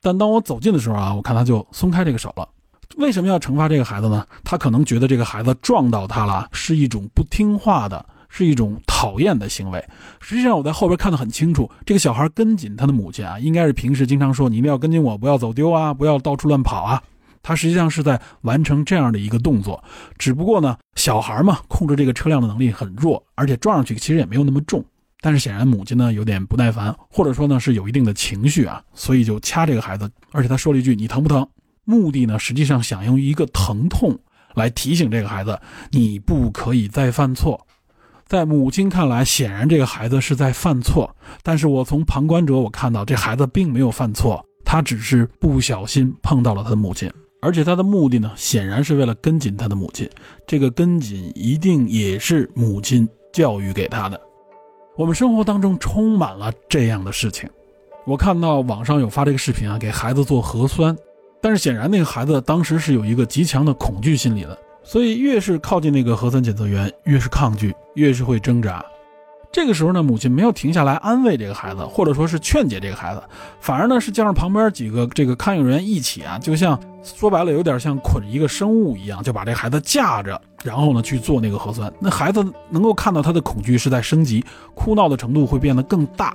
B: 但当我走近的时候啊，我看他就松开这个手了。为什么要惩罚这个孩子呢？他可能觉得这个孩子撞到他了，是一种不听话的。是一种讨厌的行为。实际上，我在后边看得很清楚，这个小孩跟紧他的母亲啊，应该是平时经常说：“你一定要跟紧我，不要走丢啊，不要到处乱跑啊。”他实际上是在完成这样的一个动作。只不过呢，小孩嘛，控制这个车辆的能力很弱，而且撞上去其实也没有那么重。但是显然母亲呢有点不耐烦，或者说呢是有一定的情绪啊，所以就掐这个孩子。而且他说了一句：“你疼不疼？”目的呢实际上想用一个疼痛来提醒这个孩子：“你不可以再犯错。”在母亲看来，显然这个孩子是在犯错。但是我从旁观者我看到，这孩子并没有犯错，他只是不小心碰到了他的母亲，而且他的目的呢，显然是为了跟紧他的母亲。这个跟紧一定也是母亲教育给他的。我们生活当中充满了这样的事情。我看到网上有发这个视频啊，给孩子做核酸，但是显然那个孩子当时是有一个极强的恐惧心理的。所以越是靠近那个核酸检测员，越是抗拒，越是会挣扎。这个时候呢，母亲没有停下来安慰这个孩子，或者说是劝解这个孩子，反而呢是叫上旁边几个这个看守人员一起啊，就像说白了有点像捆一个生物一样，就把这孩子架着，然后呢去做那个核酸。那孩子能够看到他的恐惧是在升级，哭闹的程度会变得更大。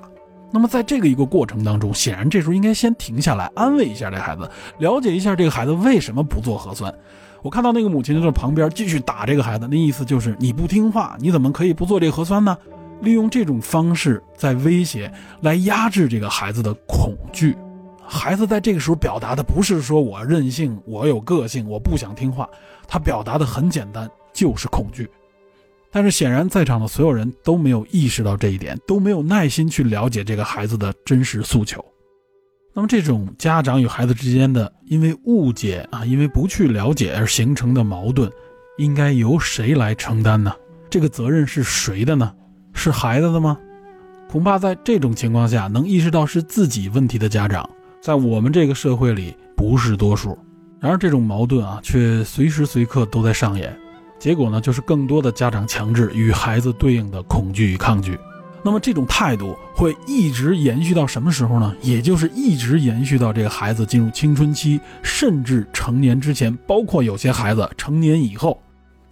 B: 那么在这个一个过程当中，显然这时候应该先停下来安慰一下这孩子，了解一下这个孩子为什么不做核酸。我看到那个母亲就在旁边继续打这个孩子，那意思就是你不听话，你怎么可以不做这个核酸呢？利用这种方式在威胁，来压制这个孩子的恐惧。孩子在这个时候表达的不是说我任性，我有个性，我不想听话，他表达的很简单，就是恐惧。但是显然在场的所有人都没有意识到这一点，都没有耐心去了解这个孩子的真实诉求。那么，这种家长与孩子之间的因为误解啊，因为不去了解而形成的矛盾，应该由谁来承担呢？这个责任是谁的呢？是孩子的吗？恐怕在这种情况下，能意识到是自己问题的家长，在我们这个社会里不是多数。然而，这种矛盾啊，却随时随刻都在上演。结果呢，就是更多的家长强制与孩子对应的恐惧与抗拒。那么这种态度会一直延续到什么时候呢？也就是一直延续到这个孩子进入青春期，甚至成年之前，包括有些孩子成年以后，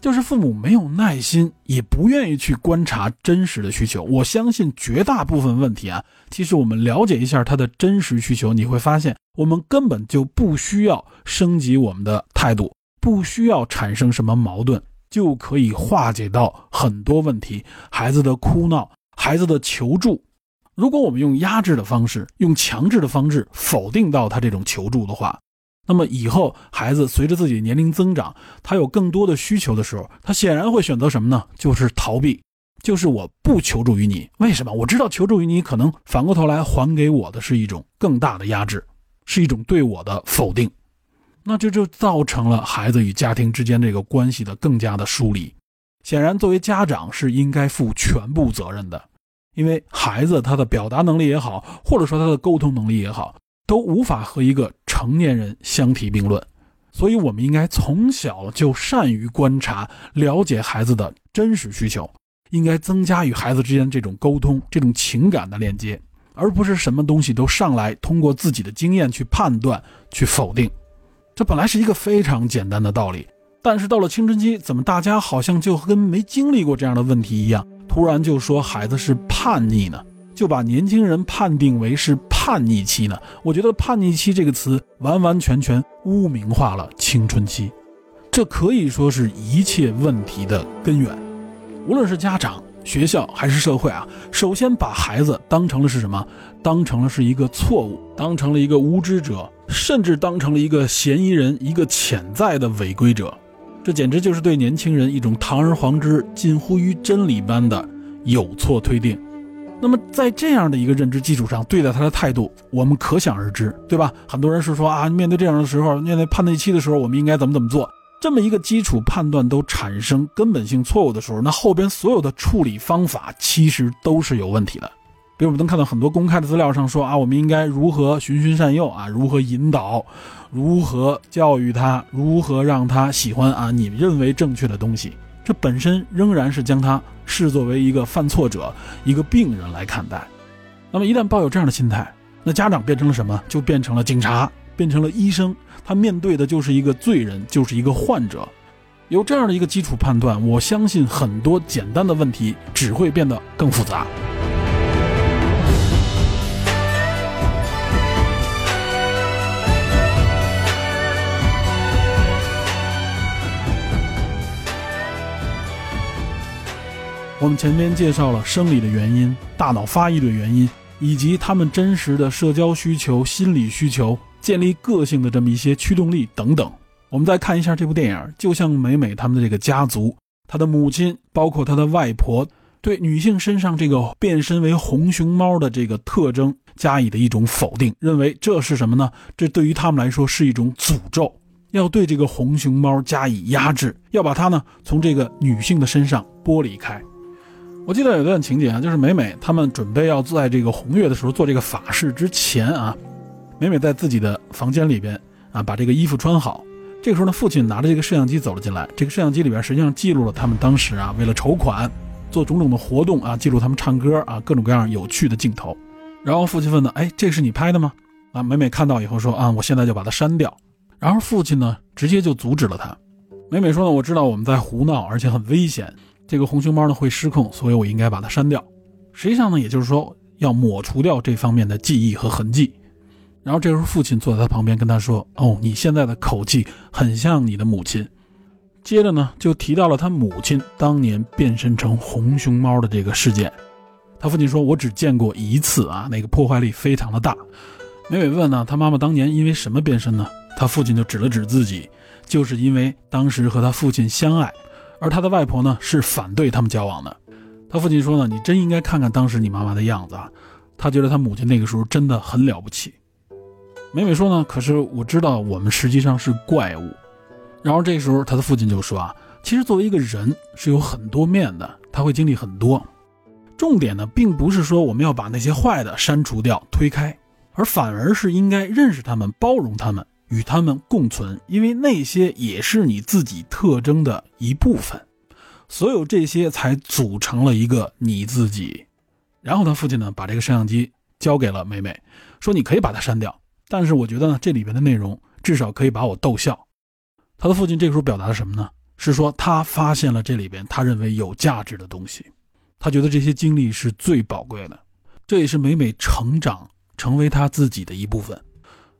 B: 就是父母没有耐心，也不愿意去观察真实的需求。我相信绝大部分问题啊，其实我们了解一下他的真实需求，你会发现我们根本就不需要升级我们的态度，不需要产生什么矛盾，就可以化解到很多问题。孩子的哭闹。孩子的求助，如果我们用压制的方式、用强制的方式否定到他这种求助的话，那么以后孩子随着自己年龄增长，他有更多的需求的时候，他显然会选择什么呢？就是逃避，就是我不求助于你。为什么？我知道求助于你，可能反过头来还给我的是一种更大的压制，是一种对我的否定，那这就造成了孩子与家庭之间这个关系的更加的疏离。显然，作为家长是应该负全部责任的，因为孩子他的表达能力也好，或者说他的沟通能力也好，都无法和一个成年人相提并论。所以，我们应该从小就善于观察、了解孩子的真实需求，应该增加与孩子之间这种沟通、这种情感的链接，而不是什么东西都上来通过自己的经验去判断、去否定。这本来是一个非常简单的道理。但是到了青春期，怎么大家好像就跟没经历过这样的问题一样，突然就说孩子是叛逆呢？就把年轻人判定为是叛逆期呢？我觉得“叛逆期”这个词完完全全污名化了青春期，这可以说是一切问题的根源。无论是家长、学校还是社会啊，首先把孩子当成了是什么？当成了是一个错误，当成了一个无知者，甚至当成了一个嫌疑人，一个潜在的违规者。这简直就是对年轻人一种堂而皇之、近乎于真理般的有错推定。那么，在这样的一个认知基础上对待他的态度，我们可想而知，对吧？很多人是说啊，面对这样的时候，面对叛逆期的时候，我们应该怎么怎么做？这么一个基础判断都产生根本性错误的时候，那后边所有的处理方法其实都是有问题的。比如我们能看到很多公开的资料上说啊，我们应该如何循循善诱啊，如何引导，如何教育他，如何让他喜欢啊你认为正确的东西。这本身仍然是将他视作为一个犯错者、一个病人来看待。那么一旦抱有这样的心态，那家长变成了什么？就变成了警察，变成了医生。他面对的就是一个罪人，就是一个患者。有这样的一个基础判断，我相信很多简单的问题只会变得更复杂。我们前面介绍了生理的原因、大脑发育的原因，以及他们真实的社交需求、心理需求、建立个性的这么一些驱动力等等。我们再看一下这部电影，就像美美他们的这个家族，她的母亲，包括她的外婆，对女性身上这个变身为红熊猫的这个特征加以的一种否定，认为这是什么呢？这对于他们来说是一种诅咒，要对这个红熊猫加以压制，要把它呢从这个女性的身上剥离开。我记得有段情节啊，就是美美他们准备要在这个红月的时候做这个法事之前啊，美美在自己的房间里边啊，把这个衣服穿好。这个时候呢，父亲拿着这个摄像机走了进来。这个摄像机里边实际上记录了他们当时啊，为了筹款做种种的活动啊，记录他们唱歌啊，各种各样有趣的镜头。然后父亲问呢，哎，这是你拍的吗？啊，美美看到以后说啊，我现在就把它删掉。然后父亲呢，直接就阻止了他。美美说呢，我知道我们在胡闹，而且很危险。这个红熊猫呢会失控，所以我应该把它删掉。实际上呢，也就是说要抹除掉这方面的记忆和痕迹。然后这时候父亲坐在他旁边跟他说：“哦，你现在的口气很像你的母亲。”接着呢就提到了他母亲当年变身成红熊猫的这个事件。他父亲说：“我只见过一次啊，那个破坏力非常的大。”美美问呢，他妈妈当年因为什么变身呢？他父亲就指了指自己，就是因为当时和他父亲相爱。而他的外婆呢是反对他们交往的。他父亲说呢：“你真应该看看当时你妈妈的样子啊。”他觉得他母亲那个时候真的很了不起。美美说呢：“可是我知道我们实际上是怪物。”然后这时候他的父亲就说：“啊，其实作为一个人是有很多面的，他会经历很多。重点呢，并不是说我们要把那些坏的删除掉、推开，而反而是应该认识他们、包容他们。”与他们共存，因为那些也是你自己特征的一部分，所有这些才组成了一个你自己。然后他父亲呢，把这个摄像机交给了美美，说：“你可以把它删掉，但是我觉得呢，这里边的内容至少可以把我逗笑。”他的父亲这个时候表达了什么呢？是说他发现了这里边他认为有价值的东西，他觉得这些经历是最宝贵的，这也是美美成长成为他自己的一部分。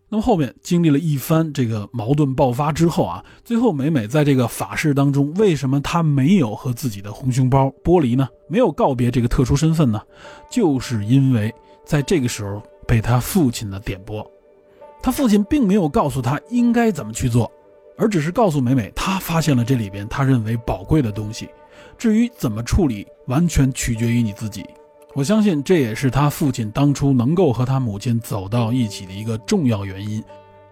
B: 那么后面经历了一番这个矛盾爆发之后啊，最后美美在这个法事当中，为什么她没有和自己的红熊包剥离呢？没有告别这个特殊身份呢？就是因为在这个时候被他父亲的点拨，他父亲并没有告诉他应该怎么去做，而只是告诉美美，他发现了这里边他认为宝贵的东西，至于怎么处理，完全取决于你自己。我相信这也是他父亲当初能够和他母亲走到一起的一个重要原因，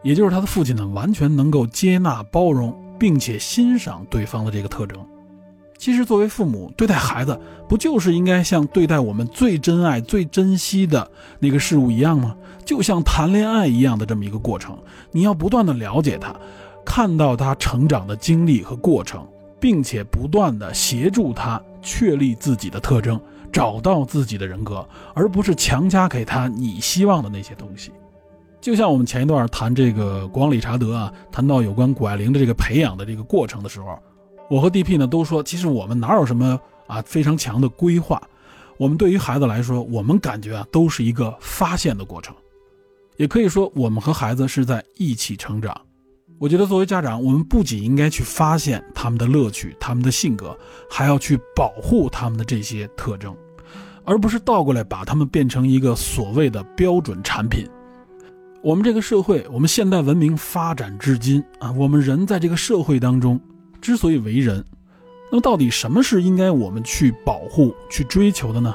B: 也就是他的父亲呢，完全能够接纳、包容，并且欣赏对方的这个特征。其实，作为父母对待孩子，不就是应该像对待我们最珍爱、最珍惜的那个事物一样吗？就像谈恋爱一样的这么一个过程，你要不断的了解他，看到他成长的经历和过程，并且不断的协助他确立自己的特征。找到自己的人格，而不是强加给他你希望的那些东西。就像我们前一段谈这个国王理查德啊，谈到有关谷爱凌的这个培养的这个过程的时候，我和 DP 呢都说，其实我们哪有什么啊非常强的规划。我们对于孩子来说，我们感觉啊都是一个发现的过程，也可以说我们和孩子是在一起成长。我觉得作为家长，我们不仅应该去发现他们的乐趣、他们的性格，还要去保护他们的这些特征。而不是倒过来把他们变成一个所谓的标准产品。我们这个社会，我们现代文明发展至今啊，我们人在这个社会当中之所以为人，那么到底什么是应该我们去保护、去追求的呢？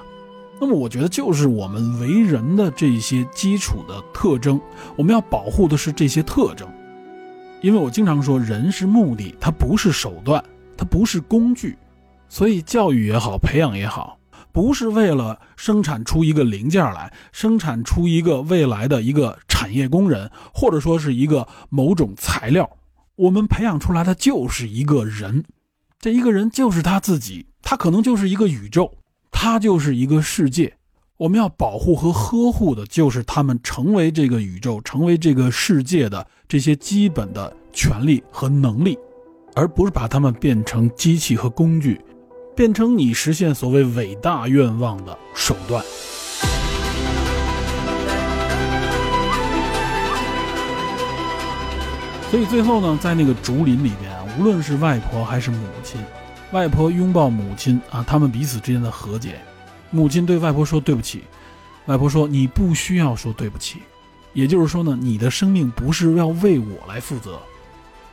B: 那么我觉得就是我们为人的这些基础的特征，我们要保护的是这些特征。因为我经常说，人是目的，它不是手段，它不是工具。所以教育也好，培养也好，不是为了生产出一个零件来，生产出一个未来的一个产业工人，或者说是一个某种材料。我们培养出来的就是一个人，这一个人就是他自己，他可能就是一个宇宙，他就是一个世界。我们要保护和呵护的就是他们成为这个宇宙、成为这个世界的这些基本的权利和能力，而不是把他们变成机器和工具，变成你实现所谓伟大愿望的手段。所以最后呢，在那个竹林里边，无论是外婆还是母亲，外婆拥抱母亲啊，他们彼此之间的和解。母亲对外婆说：“对不起。”外婆说：“你不需要说对不起。”也就是说呢，你的生命不是要为我来负责。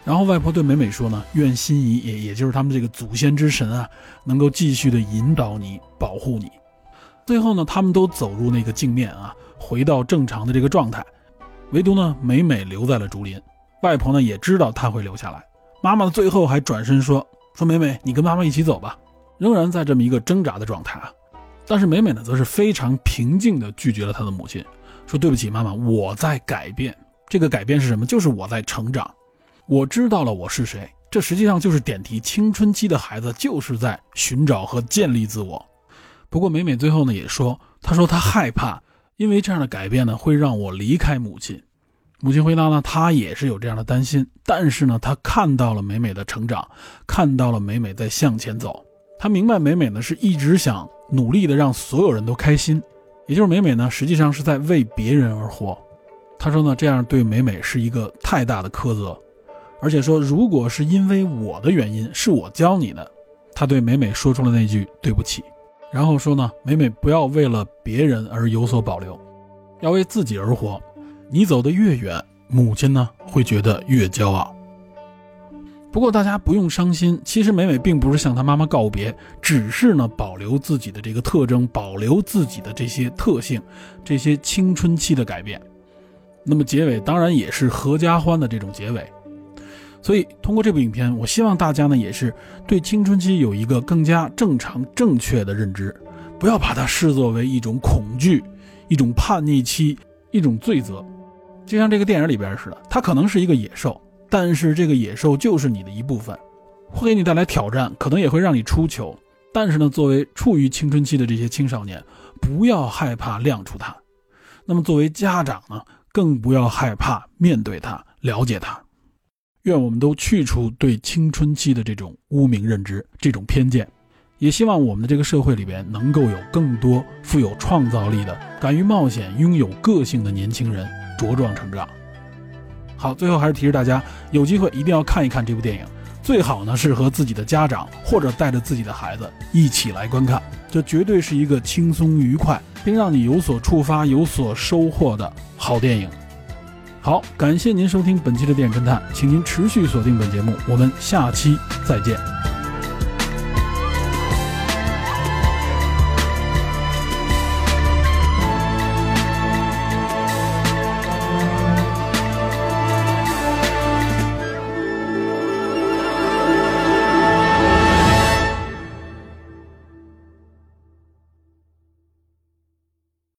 B: 然后外婆对美美说呢：“愿心仪也也就是他们这个祖先之神啊，能够继续的引导你，保护你。”最后呢，他们都走入那个镜面啊，回到正常的这个状态，唯独呢，美美留在了竹林。外婆呢也知道她会留下来。妈妈最后还转身说：“说美美，你跟妈妈一起走吧。”仍然在这么一个挣扎的状态啊。但是美美呢，则是非常平静地拒绝了她的母亲，说：“对不起，妈妈，我在改变。这个改变是什么？就是我在成长。我知道了我是谁。这实际上就是点题。青春期的孩子就是在寻找和建立自我。不过美美最后呢也说，她说她害怕，因为这样的改变呢会让我离开母亲。母亲回答呢，她也是有这样的担心。但是呢，她看到了美美的成长，看到了美美在向前走。她明白美美呢是一直想。”努力的让所有人都开心，也就是美美呢，实际上是在为别人而活。她说呢，这样对美美是一个太大的苛责，而且说，如果是因为我的原因，是我教你的，他对美美说出了那句对不起，然后说呢，美美不要为了别人而有所保留，要为自己而活。你走得越远，母亲呢会觉得越骄傲。不过大家不用伤心，其实美美并不是向她妈妈告别，只是呢保留自己的这个特征，保留自己的这些特性，这些青春期的改变。那么结尾当然也是合家欢的这种结尾。所以通过这部影片，我希望大家呢也是对青春期有一个更加正常正确的认知，不要把它视作为一种恐惧、一种叛逆期、一种罪责。就像这个电影里边似的，它可能是一个野兽。但是这个野兽就是你的一部分，会给你带来挑战，可能也会让你出糗。但是呢，作为处于青春期的这些青少年，不要害怕亮出它。那么作为家长呢，更不要害怕面对它，了解它。愿我们都去除对青春期的这种污名认知、这种偏见，也希望我们的这个社会里边能够有更多富有创造力的、敢于冒险、拥有个性的年轻人茁壮成长。好，最后还是提示大家，有机会一定要看一看这部电影，最好呢是和自己的家长或者带着自己的孩子一起来观看，这绝对是一个轻松愉快并让你有所触发、有所收获的好电影。好，感谢您收听本期的电影侦探，请您持续锁定本节目，我们下期再见。